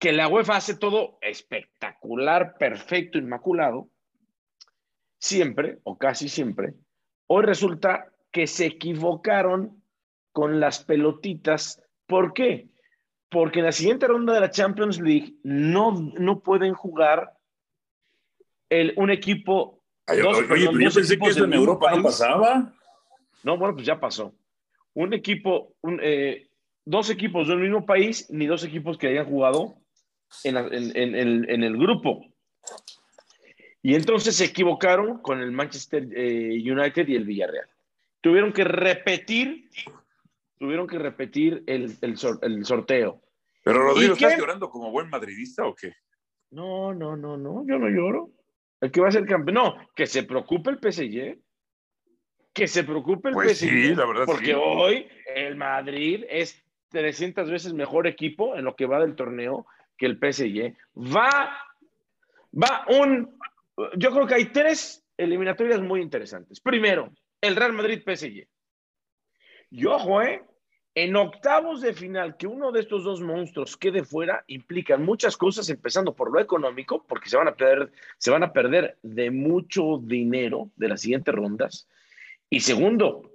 B: que la UEFA hace todo espectacular, perfecto, inmaculado, siempre, o casi siempre, hoy resulta que se equivocaron con las pelotitas. ¿Por qué? Porque en la siguiente ronda de la Champions League no, no pueden jugar el, un equipo.
E: Ay,
B: dos-
E: oye,
B: perdón,
E: pero yo pensé que eso en Europa no pasaba.
B: No, bueno, pues ya pasó. Un equipo, un, eh, dos equipos del mismo país, ni dos equipos que hayan jugado en, la- en- en- en- en el grupo. Y entonces se equivocaron con el Manchester eh, United y el Villarreal. Tuvieron que repetir, tuvieron que repetir el, el sor- el sorteo.
E: Pero Rodrigo. ¿estás llorando como buen madridista o qué?
B: No, no, no, no, yo no lloro. El que va a ser campeón. No, que se preocupe el PSG. Que se preocupe el
E: Pues
B: PSG.
E: sí, la verdad
B: Porque
E: sí.
B: hoy el Madrid es 300 veces mejor equipo en lo que va del torneo que el PSG. Va, va un. Yo creo que hay tres eliminatorias muy interesantes. Primero, el Real Madrid-PSG. Y ojo, ¿eh? En octavos de final, que uno de estos dos monstruos quede fuera, implican muchas cosas, empezando por lo económico, porque se van a perder, se van a perder de mucho dinero de las siguientes rondas. Y segundo,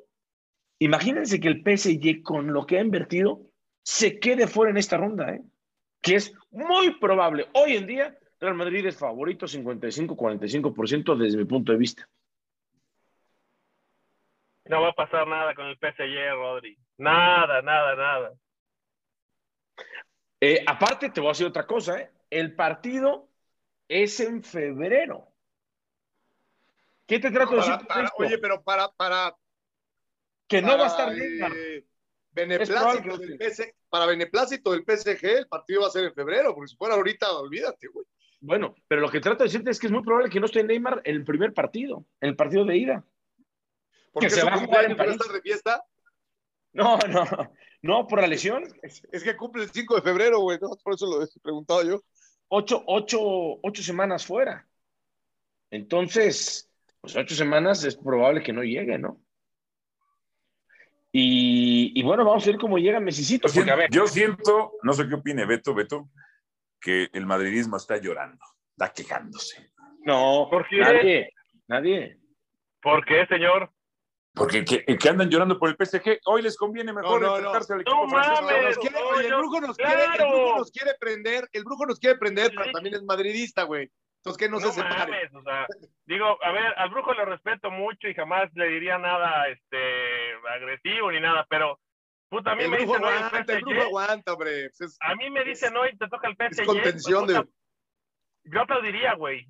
B: imagínense que el PSG, con lo que ha invertido, se quede fuera en esta ronda, ¿eh? Que es muy probable. Hoy en día, Real Madrid es favorito 55-45% desde mi punto de vista.
C: No va a pasar nada con el PSG, Rodri. Nada, nada, nada.
B: Eh, aparte, te voy a decir otra cosa, ¿eh? el partido es en febrero. ¿Qué te trato de decir?
A: Para- oye, pero para, para,
B: que no
A: para,
B: va a estar
A: eh,
B: Neymar.
A: Beneplácito del PS para beneplácito del PSG, el partido va a ser en febrero, porque si fuera ahorita, olvídate, güey.
B: Bueno, pero lo que trato de decirte es que es muy probable que no esté Neymar en el primer partido, en el partido de ida.
A: Porque
B: Que se va a jugar en París.
A: de fiesta.
B: No, no, no, por la lesión.
A: Es, es que cumple el 5 de febrero, güey. ¿no? Por eso lo he preguntado yo.
B: Ocho, ocho, ocho semanas fuera. Entonces, pues ocho semanas es probable que no llegue, ¿no? Y, y bueno, vamos a ver cómo llega Mesicito.
E: Yo
B: Porque, a ver,
E: siento, yo siento, no sé qué opine Beto, Beto, que el madridismo está llorando, está quejándose.
B: no,
C: ¿Por qué?
B: nadie, nadie.
C: ¿Por qué, señor?
E: Porque que, que andan llorando por el PSG, hoy les conviene mejor
A: No, no, no.
E: enfrentarse al equipo
C: No
E: francés.
C: mames.
A: Nos quiere-
C: no,
A: oye, el brujo nos quiere, el brujo nos quiere prender, el brujo nos quiere prender, pero también es madridista, güey. Entonces, que no,
C: No
A: se separe.
C: mames, o sea, digo, a ver, al brujo lo respeto mucho y jamás le diría nada este agresivo ni nada, pero puta, a mí
A: El
C: me dicen, oye, el
A: aguanta, el brujo aguanta, hombre. Pues es-
C: a mí me dicen, hoy te toca el PSG.
A: es contención
C: pues,
A: de.
C: puta, Yo aplaudiría, güey.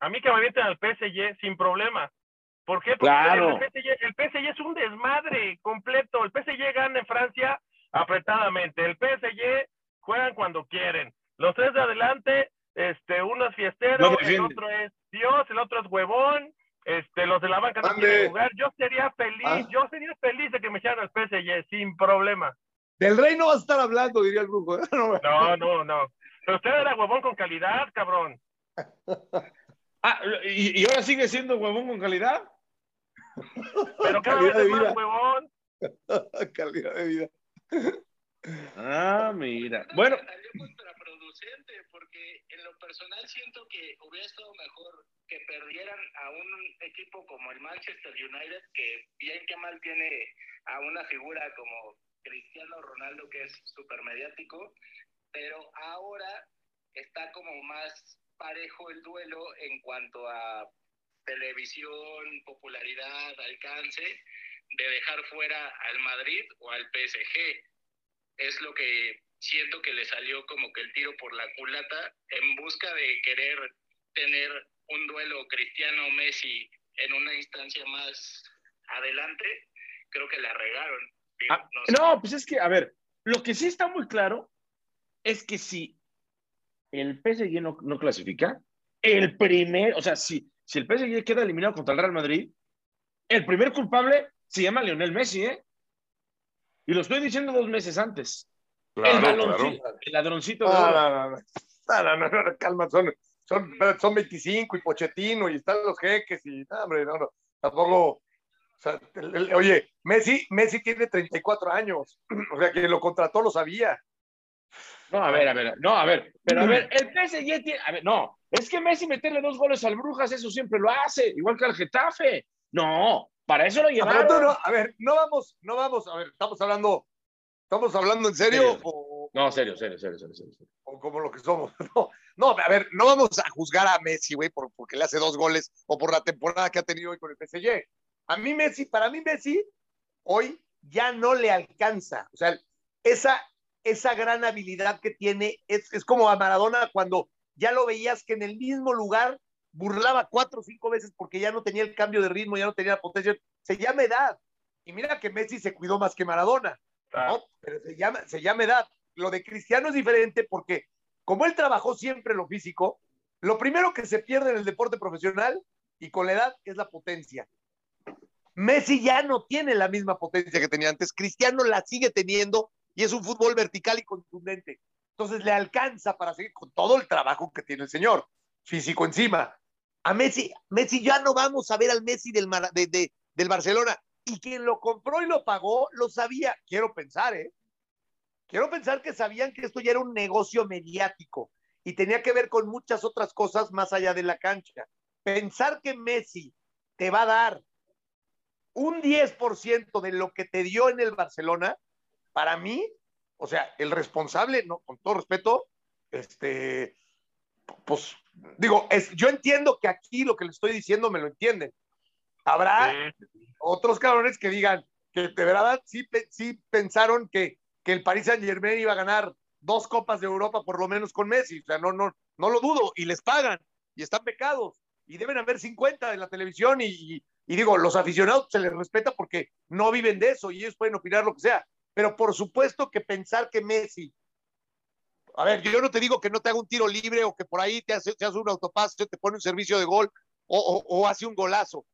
C: A mí que me avienten al PSG sin problema. ¿Por qué? Porque
B: Claro.
C: el, PSG, el PSG es un desmadre completo. El PSG gana en Francia apretadamente. El PSG juegan cuando quieren. Los tres de adelante, este, uno es fiestero,
B: No
C: el otro es Dios, el otro es huevón, este, los de la banca no
A: Ande.
C: quieren jugar. Yo sería feliz,
A: Ah.
C: yo sería feliz de que me echaran al PSG sin problema.
A: Del rey no vas a estar hablando, diría el brujo. ¿eh? No,
C: No, no, no. Pero usted era huevón con calidad, cabrón.
B: Ah, ¿y, y ahora sigue siendo huevón con calidad?
C: Pero cada
A: Calidad
C: vez
A: de
C: es más
A: vida.
C: huevón.
A: Calidad de vida.
B: Ah, mira. Bueno,
F: Salió contraproducente porque personal siento que hubiera estado mejor que perdieran a un equipo como el Manchester United, que bien que mal tiene a una figura como Cristiano Ronaldo, que es súper mediático, pero ahora está como más parejo el duelo en cuanto a televisión, popularidad, alcance, de dejar fuera al Madrid o al PSG es lo que siento que le salió como que el tiro por la culata en busca de querer tener un duelo Cristiano-Messi en una instancia más adelante, creo que la regaron. Digo,
B: Ah,
F: no sé.
B: no, pues es que, a ver, lo que sí está muy claro es que si el PSG no, no clasifica, el primer, o sea, si, si el PSG queda eliminado contra el Real Madrid, el primer culpable se llama Lionel Messi, ¿eh? Y lo estoy diciendo dos meses antes. El
E: claro.
B: el ladroncito
A: No, no, no, no. Calma, son, son, son 25 y Pochettino y están los jeques y, no, hombre, no, no, tampoco, o sea, el- el- oye, Messi, Messi tiene 34 años, o sea, quien lo contrató lo sabía.
B: No, a ver, a ver, no, a ver, pero a ver, el PSG tiene, a ver, no, es que Messi meterle dos goles al Brujas, eso siempre lo hace, igual que al Getafe. No, para eso lo
A: Ah,
B: llevaron.
A: no, a ver, no vamos, no vamos, a ver, estamos hablando, estamos hablando en serio
B: Serio.
A: o,
B: No, serio, serio, serio, serio, serio.
A: o como lo que somos. No, no, a ver, no vamos a juzgar a Messi, güey, por, porque le hace dos goles o por la temporada que ha tenido hoy con el PSG. A mí Messi, para mí Messi, hoy ya no le alcanza. O sea, esa, esa gran habilidad que tiene es, es como a Maradona cuando ya lo veías que en el mismo lugar burlaba cuatro o cinco veces porque ya no tenía el cambio de ritmo, ya no tenía la potencia. Se llama edad. Y mira que Messi se cuidó más que Maradona. Pero se llama, se llama edad. Lo de Cristiano es diferente porque como él trabajó siempre lo físico, lo primero que se pierde en el deporte profesional y con la edad es la potencia. Messi ya no tiene la misma potencia que tenía antes, Cristiano la sigue teniendo y es un fútbol vertical y contundente. Entonces le alcanza para seguir con todo el trabajo que tiene el señor, físico encima. A Messi, Messi ya no vamos a ver al Messi del, del Barcelona. Y quien lo compró y lo pagó, lo sabía. Quiero pensar, ¿eh? Quiero pensar que sabían que esto ya era un negocio mediático y tenía que ver con muchas otras cosas más allá de la cancha. Pensar que Messi te va a dar un 10% de lo que te dio en el Barcelona, para mí, o sea, el responsable, no, con todo respeto, este, pues, digo, es, yo entiendo que aquí lo que le estoy diciendo me lo entienden. Habrá
C: Sí.
A: otros cabrones que digan que de verdad sí, sí pensaron que, que el Paris Saint Germain iba a ganar dos copas de Europa por lo menos con Messi. O sea, no, no, no lo dudo. Y les pagan. Y están pecados. Y deben haber 50 en la televisión. Y, y- y digo, los aficionados se les respeta porque no viven de eso y ellos pueden opinar lo que sea. Pero por supuesto que pensar que Messi. A ver, yo no te digo que no te haga un tiro libre o que por ahí te hace, te hace un autopase, te pone un servicio de gol o, o- o hace un golazo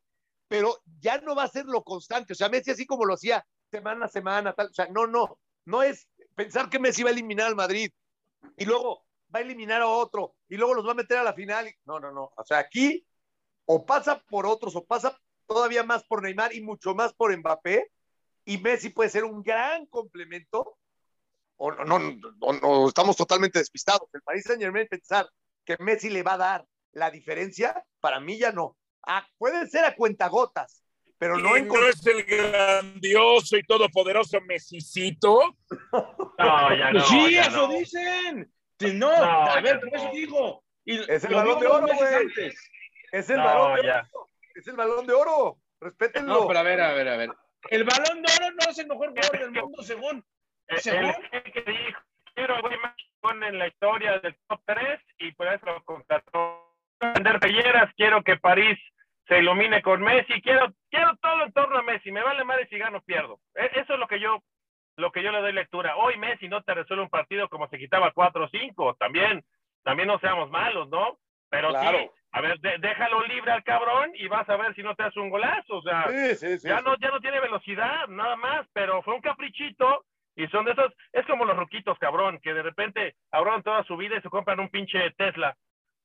A: pero ya no va a ser lo constante. O sea, Messi así como lo hacía semana a semana, tal. O sea, no, no, no es pensar que Messi va a eliminar al Madrid y luego va a eliminar a otro y luego los va a meter a la final. No, no, no. O sea, aquí o pasa por otros o pasa todavía más por Neymar y mucho más por Mbappé y Messi puede ser un gran complemento o no, no, no, no, estamos totalmente despistados. El Paris Saint Germain pensar que Messi le va a dar la diferencia, para mí ya no. Ah, puede ser a cuentagotas, pero no en
E: ¿No es el grandioso y todopoderoso Mesicito?
C: No, ya no.
B: Sí,
C: ya
B: eso
C: no.
B: dicen. Sí, No,
C: No,
B: a ver, por eso
C: no.
B: digo. Y
A: Es el
B: lo
A: balón de oro, güey.
B: antes.
A: Es el
C: No,
A: balón de
C: ya.
A: oro. Es el balón de oro. Respétenlo.
B: No, pero a ver, a ver, a ver. El balón de oro no es el mejor jugador del mundo, según.
C: El,
B: según.
C: el que dijo, quiero más en la historia del top 3 y por eso lo contrató. Vender pelleras, quiero que París se ilumine con Messi, quiero, quiero todo en torno a Messi, me vale madre si gano pierdo. E- Eso es lo que yo lo que yo le doy lectura. Hoy Messi no te resuelve un partido como se quitaba 4 o 5, también, también no seamos malos, ¿no? Pero
A: Claro.
C: sí, a ver, de- déjalo libre al cabrón y vas a ver si no te hace un golazo, o sea,
A: Sí, sí, sí.
C: ya no, ya no tiene velocidad, nada más, pero fue un caprichito y son de esos, es como los ruquitos, cabrón, que de repente ahorran toda su vida y se compran un pinche Tesla.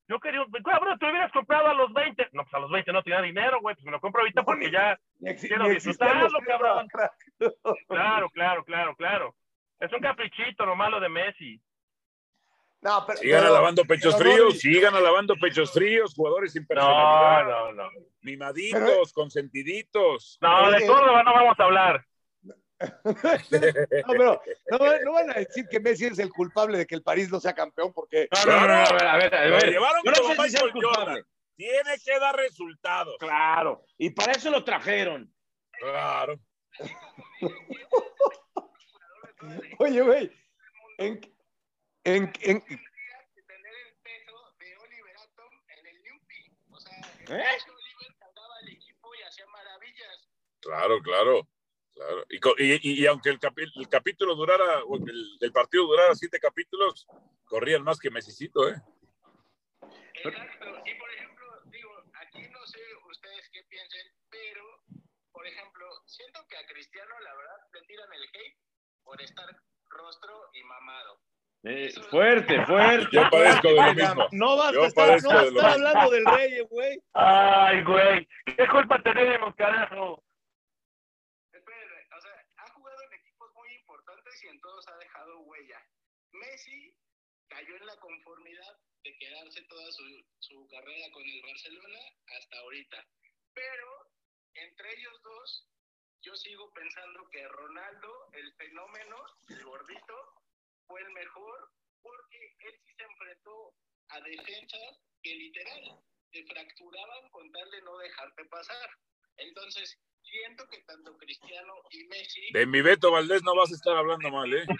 C: Yo quería, un- cabrón, te hubieras comprado a los 20. No, pues a los 20 no tenía dinero, güey, pues me lo compro ahorita
A: No,
C: porque
A: ni-
C: ya,
A: Ni
C: quiero disfrutarlo, cabrón.
A: Tesla, crack.
C: claro, claro, claro, claro. Es un caprichito lo malo de Messi.
A: No, pero,
E: Sigan
A: pero-
E: alabando pechos
A: pero,
E: fríos, sigan alabando pechos fríos, jugadores sin
C: No,
E: personalidad,
C: no, no.
E: mimaditos, consentiditos.
C: No, de
A: Eh,
C: Córdoba no vamos a hablar.
A: No, pero no, no van a decir que Messi es el culpable de que el París no sea campeón, porque
B: No, no, no, no, a ver, a ver, a
E: Lo
B: ver.
E: llevaron
B: no
E: como
B: sé si
E: Michael
B: culpable.
E: Tiene que dar resultados.
B: Claro. Y para eso lo trajeron.
E: Claro.
A: oye, güey, en, en, en-
F: el el el
B: ¿Eh?
E: Claro, claro. Claro. Y, y- y- aunque el, capi- el capítulo durara, o el, el partido durara siete capítulos, corrían más que Messicito, ¿eh?
F: Exacto. Y por ejemplo, digo, aquí no sé ustedes qué piensen, pero, por ejemplo, siento que a Cristiano, la verdad, le tiran el hate por estar rostro y mamado.
B: Eh, fuerte, fuerte.
E: Yo padezco de lo mismo.
A: no vas a estar, no vas a
E: de
A: estar hablando del rey, güey.
C: Ay, güey, ¿qué culpa tenemos, carajo?
F: Espérenme, o sea, ha jugado en equipos muy importantes y en todos ha dejado huella. Messi cayó en la conformidad de quedarse toda su, su carrera con el Barcelona hasta ahorita. Pero entre ellos dos, yo sigo pensando que Ronaldo, el fenómeno, el gordito, fue el mejor porque él sí se enfrentó a defensas que literal te fracturaban con tal de no dejarte pasar. Entonces, siento que tanto Cristiano y Messi,
E: De mi Beto Valdés no vas a estar hablando mal, ¿eh?
F: o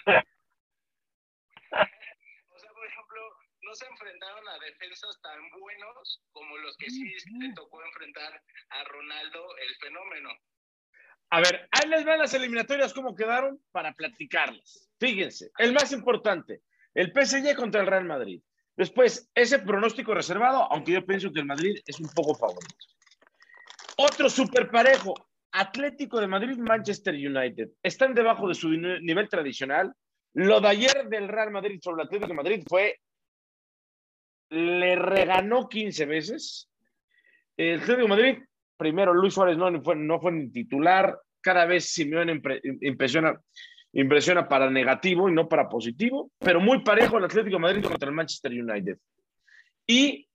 F: sea, por ejemplo, no se enfrentaron a defensas tan buenos como los que sí le tocó enfrentar a Ronaldo, el fenómeno.
B: A ver, ahí les van las eliminatorias, cómo quedaron para platicarlas. Fíjense, el más importante, el PSG contra el Real Madrid. Después, ese pronóstico reservado, aunque yo pienso que el Madrid es un poco favorito. Otro super parejo, Atlético de Madrid, Manchester United. Están debajo de su ni- nivel tradicional. Lo de ayer del Real Madrid sobre el Atlético de Madrid fue, le reganó 15 veces. El Atlético de Madrid primero Luis Suárez no fue, no fue ni titular, cada vez Simeone impre- impresiona, impresiona para negativo y no para positivo, pero muy parejo el Atlético de Madrid contra el Manchester United. Y,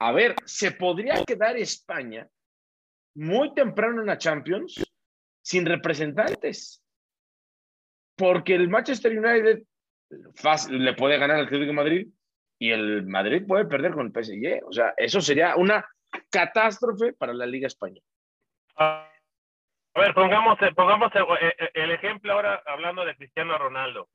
B: a ver, ¿se podría quedar España muy temprano en la Champions sin representantes? Porque el Manchester United le puede ganar al Atlético Madrid y el Madrid puede perder con el PSG. O sea, eso sería una catástrofe para la Liga Española.
C: A ver, pongamos, pongamos el ejemplo ahora hablando de Cristiano Ronaldo.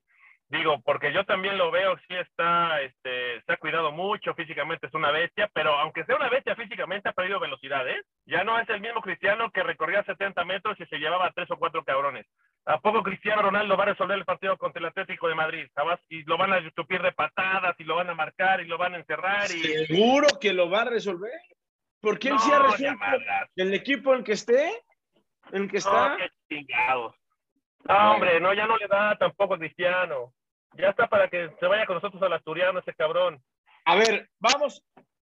C: Digo, porque yo también lo veo, sí está, este, se ha cuidado mucho, físicamente es una bestia, pero aunque sea una bestia físicamente ha perdido velocidad, ¿eh? Ya no es el mismo Cristiano que recorría 70 metros y se llevaba a tres o cuatro cabrones. ¿A poco Cristiano Ronaldo va a resolver el partido contra el Atlético de Madrid? ¿Sabes? Y lo van a estupir de patadas, y lo van a marcar, y lo van a encerrar, y...
B: Seguro que lo va a resolver. Porque él
C: No,
B: sí ha resuelto el equipo en que esté, en que
C: No,
B: está.
C: qué chingados. No, hombre, no, ya no le da tampoco a Cristiano. Ya está para que se vaya con nosotros al Asturiano ese cabrón.
B: A ver, vamos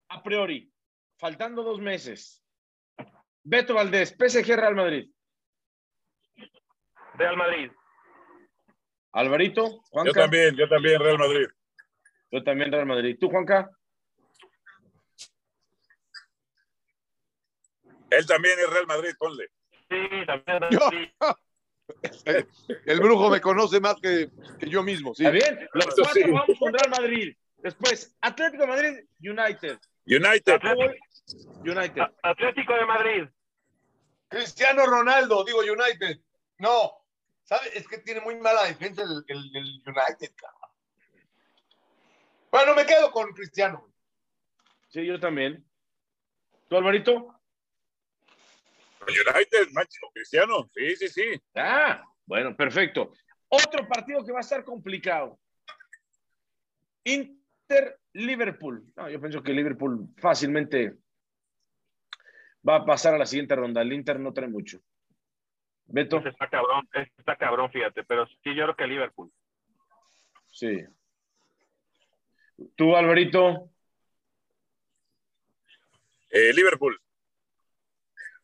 B: a priori, faltando dos meses. Beto Valdés, PSG Real Madrid.
C: Real Madrid.
B: Alvarito, Juanca.
E: Yo también, yo también, Real Madrid.
B: Yo también Real Madrid. ¿Tú, Juanca?
E: Él también es Real Madrid, ponle.
C: Sí, también.
A: Yo. El brujo me conoce más que, que yo mismo, sí.
B: ¿Está bien? Los
E: Eso
B: cuatro
E: sí.
B: vamos con Real Madrid. Después, Atlético de Madrid, United.
E: United.
C: Atlético,
B: United.
C: Atlético de Madrid.
A: Cristiano Ronaldo, digo United. No, ¿sabes? Es que tiene muy mala defensa el, el- el United, cabrón. Bueno, me quedo con Cristiano.
B: Sí, yo también. ¿Tú, Alvarito?
E: United, máximo Cristiano. Sí, sí, sí.
B: Ah, bueno, perfecto. Otro partido que va a estar complicado. Inter-Liverpool. No, yo pienso que Liverpool fácilmente va a pasar a la siguiente ronda. El Inter no trae mucho. Beto,
C: Ese está cabrón, está cabrón, fíjate, pero sí yo creo que Liverpool.
B: sí. ¿Tú, Alvarito?
E: Eh, Liverpool.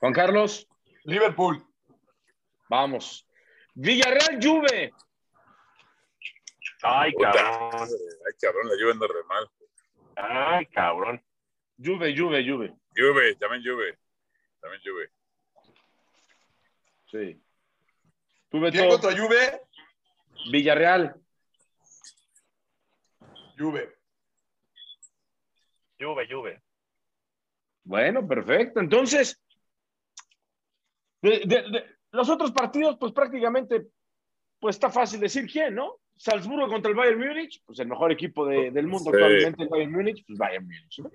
B: Juan Carlos,
A: Liverpool.
B: vamos. Villarreal Juve.
C: Ay, cabrón.
E: Ay, cabrón, la Juve anda re mal.
C: Ay, cabrón.
B: Juve, Juve, Juve.
E: Juve, también Juve. También Juve.
B: Sí. ¿Tú,
A: ¿Quién
B: Beto?
A: contra Juve?
B: Villarreal.
A: Juve.
C: Juve, Juve.
B: Bueno, perfecto. Entonces, de- de- de- los otros partidos, pues prácticamente, pues está fácil decir quién, ¿no? Salzburgo contra el Bayern Múnich, pues el mejor equipo de- del mundo
E: Sí.
B: actualmente, el Bayern Múnich, pues Bayern Múnich. ¿no?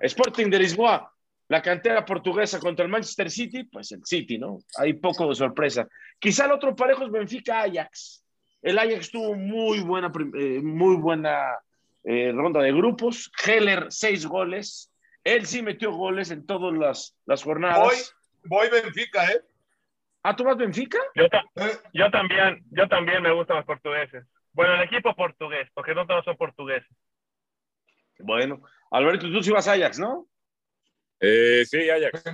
B: Sporting de Lisboa, la cantera portuguesa contra el Manchester City, pues el City, ¿no? Hay poco de sorpresa. Quizá el otro parejo es Benfica-Ajax. El Ajax tuvo muy buena, eh, muy buena eh, ronda de grupos. Heller, seis goles. Él sí metió goles en todas las, las jornadas.
A: Voy, voy Benfica, ¿eh?
B: ¿Ah, tú vas Benfica?
C: Yo, ta-
A: Eh,
C: yo también, yo también me gustan los portugueses. Bueno, el equipo portugués, porque no todos son portugueses.
B: Bueno, Alberto, tú sí vas a Ajax, ¿no?
E: Eh, sí, Ajax.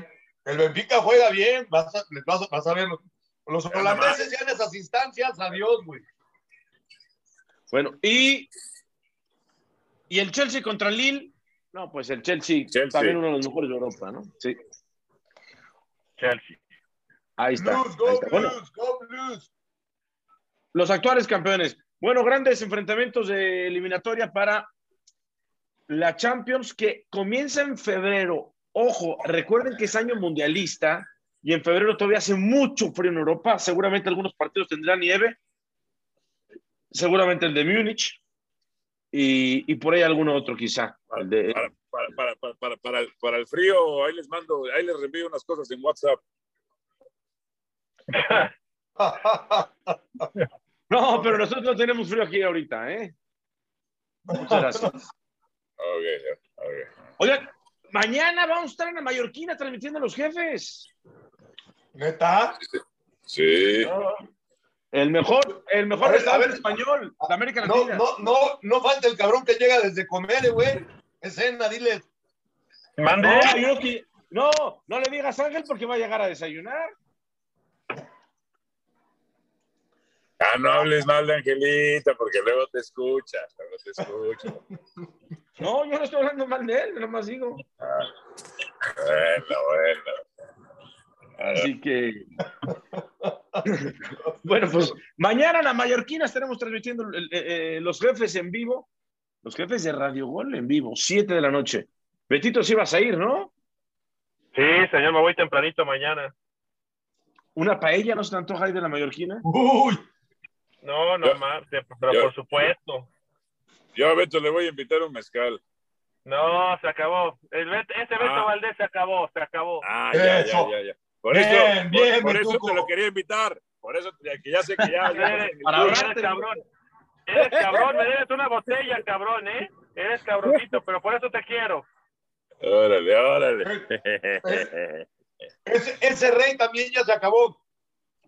A: El Benfica juega bien, vas a, vas a, vas a ver. Los, los holandeses ya en esas instancias, adiós, güey.
B: Bueno, y, y el Chelsea contra el Lille. No, pues el Chelsea,
E: Chelsea.
B: también uno de los mejores de Europa, ¿no? Sí,
C: Chelsea.
B: Ahí está.
A: Blues,
B: ahí
A: go
B: está. Bueno,
A: Blues, go Blues.
B: los actuales campeones. Bueno, grandes enfrentamientos de eliminatoria para la Champions que comienza en febrero. Ojo, recuerden que es año mundialista y en febrero todavía hace mucho frío en Europa. Seguramente algunos partidos tendrán nieve. Seguramente el de Múnich y, y por ahí alguno otro quizá. El de-
E: Para, para, para, para, para, para el, para el frío, ahí les mando, ahí les reenvío unas cosas en WhatsApp.
B: No, pero nosotros no tenemos frío aquí ahorita, ¿eh? Muchas gracias.
E: Ok, ok.
B: Oigan, mañana vamos a estar en la Mallorquina transmitiendo a los jefes.
A: ¿Neta?
E: Sí.
B: El mejor, el mejor
A: A ver,
B: restaurante español de América
A: No,
B: Latina.
A: no, no, no falta el cabrón que llega desde comer, eh, güey. Escena, dile.
C: Mande.
B: No, no, no le digas Ángel porque va a llegar a desayunar.
E: Ah, no hables mal de Angelita, porque luego te escucha, luego te escucha.
B: No, yo no estoy hablando mal de él, nomás digo.
E: Bueno, bueno.
B: Así que. bueno, pues mañana en la Mallorquina estaremos transmitiendo el- eh, eh, los jefes en vivo. Los jefes de Radio Gol en vivo, 7 de la noche. Betito, sí vas a ir, ¿no?
C: Sí, señor, me voy tempranito mañana.
B: ¿Una paella no se te antoja ahí de la Mallorquina?
A: Uy,
C: No, no
E: Yo-
C: más, pero
E: yo-
C: por supuesto.
E: Yo a Beto le voy a invitar un mezcal.
C: No, se acabó. El ese Beto
E: Ah.
C: Valdés se acabó, se acabó.
E: Ah, ya,
A: Eso.
E: ya, ya, ya. Por
A: Bien,
E: eso,
A: bien,
E: por, por eso te lo quería invitar. Por eso, ya que ya sé que ya. ya
C: Eres,
B: Para ahorrarte.
C: cabrón. Eres cabrón, me debes una botella, cabrón, ¿eh? Eres cabroncito, pero por eso te quiero.
E: Órale, órale.
A: ese, ese rey también ya se acabó.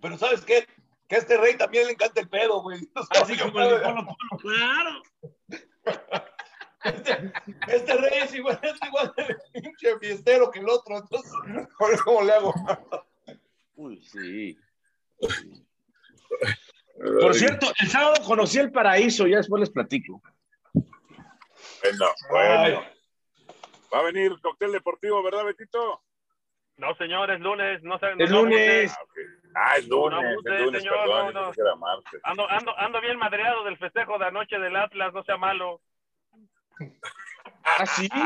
A: Pero ¿sabes qué? Que a este rey también le encanta el pedo, güey.
B: Así como el de Polo Polo, claro.
A: Este, este rey es igual, es igual de pinche fiestero que el otro. Entonces, ver cómo le hago.
B: Uy, sí. Por cierto, el sábado conocí el paraíso, ya después les platico.
E: Bueno, bueno. Va a venir cóctel deportivo, ¿verdad, Betito?
C: No, señor, es lunes, no se
B: Es
C: no
B: lunes.
E: Ah, ok. Ah, es lunes,
C: No, no,
E: es lunes,
C: señor,
E: perdón,
C: no, no.
E: era martes.
C: Ando, ando, ando bien madreado del festejo de anoche del Atlas, no sea malo.
B: ¿Ah, sí?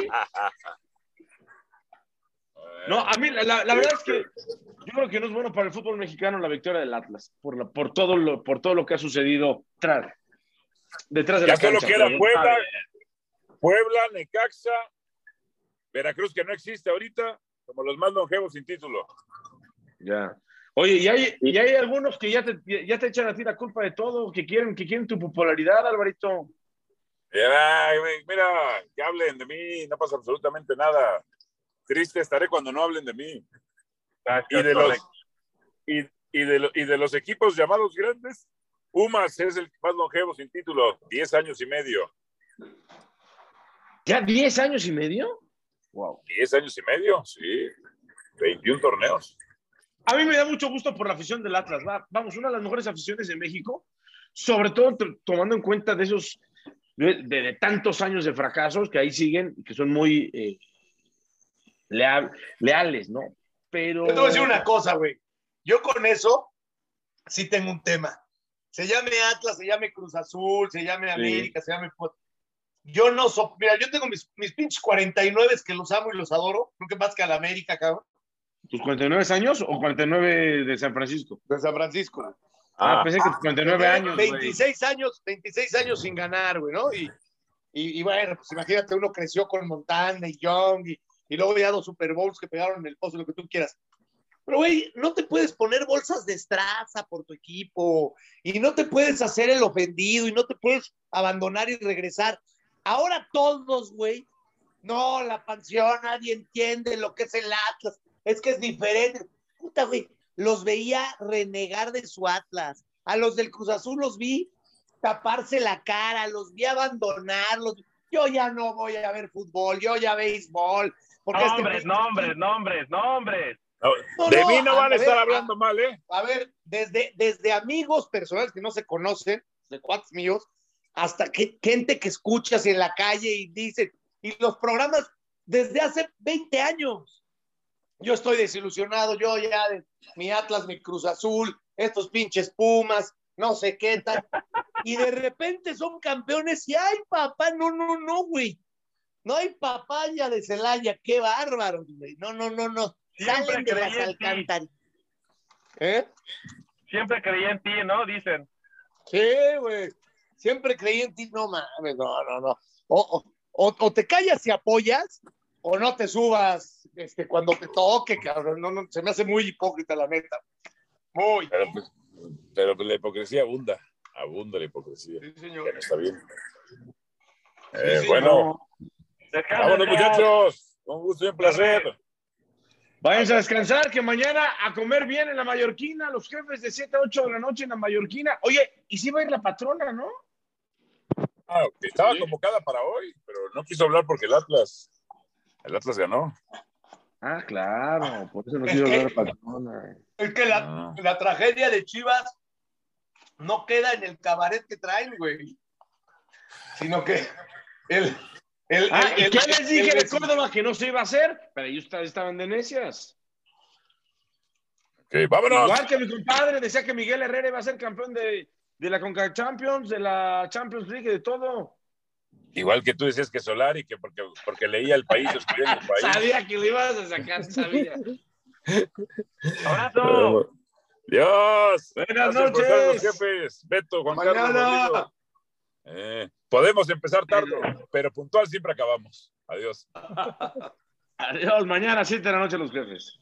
B: No, a mí la, la- la verdad es que yo creo que no es bueno para el fútbol mexicano la victoria del Atlas, por, la- por, todo, lo, por todo lo que ha sucedido tras, detrás de
E: Ya
B: la
E: solo
B: cancha.
E: queda
B: Pero-
E: Puebla, Puebla, Necaxa, Veracruz, que no existe ahorita, como los más longevos sin título.
B: Ya. Oye, y hay, y hay algunos que ya te, ya te echan a ti la culpa de todo, que quieren, que quieren tu popularidad, Alvarito.
E: Mira, que hablen de mí, no pasa absolutamente nada. Triste estaré cuando no hablen de mí. Y de los, y, y de, y de los equipos llamados grandes, Pumas es el más longevo sin título, 10 años y medio.
B: ¿Ya 10 años y medio? Wow.
E: 10 años y medio, sí. 21 torneos.
B: A mí me da mucho gusto por la afición del Atlas. Va- Vamos, una de las mejores aficiones de México, sobre todo tomando en cuenta de esos, de, de- de tantos años de fracasos que ahí siguen y que son muy eh, leal- leales, ¿no? Pero.
A: Yo te voy a decir una cosa, güey. Yo con eso sí tengo un tema. Se llame Atlas, se llame Cruz Azul, se llame América, se llame. Yo no so... Mira, yo tengo mis, mis pinches 49 que los amo y los adoro. Creo que más que a la América, cabrón.
B: ¿Tus 49 años o 49 de San Francisco?
A: De San Francisco.
B: Ah, pensé que tus 49 años. güey.
A: 26 años, 26 años sin ganar, güey, ¿no? Y, y, y bueno, pues imagínate, uno creció con Montana y Young y, y luego ya dos Super Bowls que pegaron en el pozo, lo que tú quieras. Pero, güey, no te puedes poner bolsas de estraza por tu equipo y no te puedes hacer el ofendido y no te puedes abandonar y regresar. Ahora todos, güey, no, la pansión, nadie entiende lo que es el Atlas, es que es diferente. Puta, güey, los veía renegar de su Atlas. A los del Cruz Azul los vi taparse la cara, los vi abandonarlos. Yo ya no voy a ver fútbol, yo ya béisbol. Porque este
C: Nombres, nombres, nombres, nombres.
E: No,
A: No,
E: de
A: no,
E: mí no
A: a
E: van a estar
A: a-
E: hablando mal, ¿eh?
A: a ver, desde, desde amigos personales que no se conocen, de cuates míos, hasta que, gente que escuchas en la calle y dice, y los programas desde hace 20 años. Yo estoy desilusionado, yo ya de mi Atlas, mi Cruz Azul, estos pinches Pumas, no sé qué tal. Y de repente son campeones y ay, papá, no, no, no, güey. No hay papaya de Celaya, qué bárbaro, güey. No, no, no, no.
C: Siempre
A: Salen de las
C: creí en ti.
A: alcantarillas. ¿Eh?
C: Siempre creí en ti, ¿no? Dicen.
A: Sí, güey. Siempre creí en ti, no mames, no, no, no. O, o, o- o te callas y apoyas, o no te subas este, cuando te toque, cabrón. No, no, se me hace muy hipócrita, la neta. Muy.
E: Pero, pues, pero pues la hipocresía abunda. Abunda la hipocresía.
A: Sí, señor.
E: no está bien. Eh,
A: sí,
E: bueno, vámonos, muchachos. Un gusto y un placer.
B: Váyanse a descansar, que mañana a comer bien en la Mallorquina, los jefes de 7 a 8 de la noche en la Mallorquina. Oye, y si va a ir la patrona, ¿no?
E: Ah. Estaba convocada para hoy, pero no quiso hablar porque el Atlas, el Atlas ganó.
B: Ah, claro, por eso no
A: Es
B: quiero
A: que-
B: ver la patrona.
A: Es que la,
E: Ah.
A: la tragedia de Chivas no queda en el cabaret que traen, güey. Sino que el. el,
B: Ah,
A: el-
B: ¿y qué les dije
A: el-
B: de Córdoba que no se iba a hacer? Pero ellos estaban- estaban de necias.
E: Ok, vámonos.
B: Igual que mi compadre decía que Miguel Herrera iba a ser campeón de, de la Conca Champions, de la Champions League, de todo.
E: Igual que tú decías que Solari, que porque, porque leía el país, escribía en el país.
B: Sabía que lo ibas a sacar, sabía.
C: Abrazo.
E: Dios.
B: Buenas noches.
E: los jefes. Beto, Juan
A: Mañana.
E: Carlos. Eh, podemos empezar tarde, pero puntual siempre acabamos. Adiós.
B: Adiós, mañana 7 de la noche los jefes.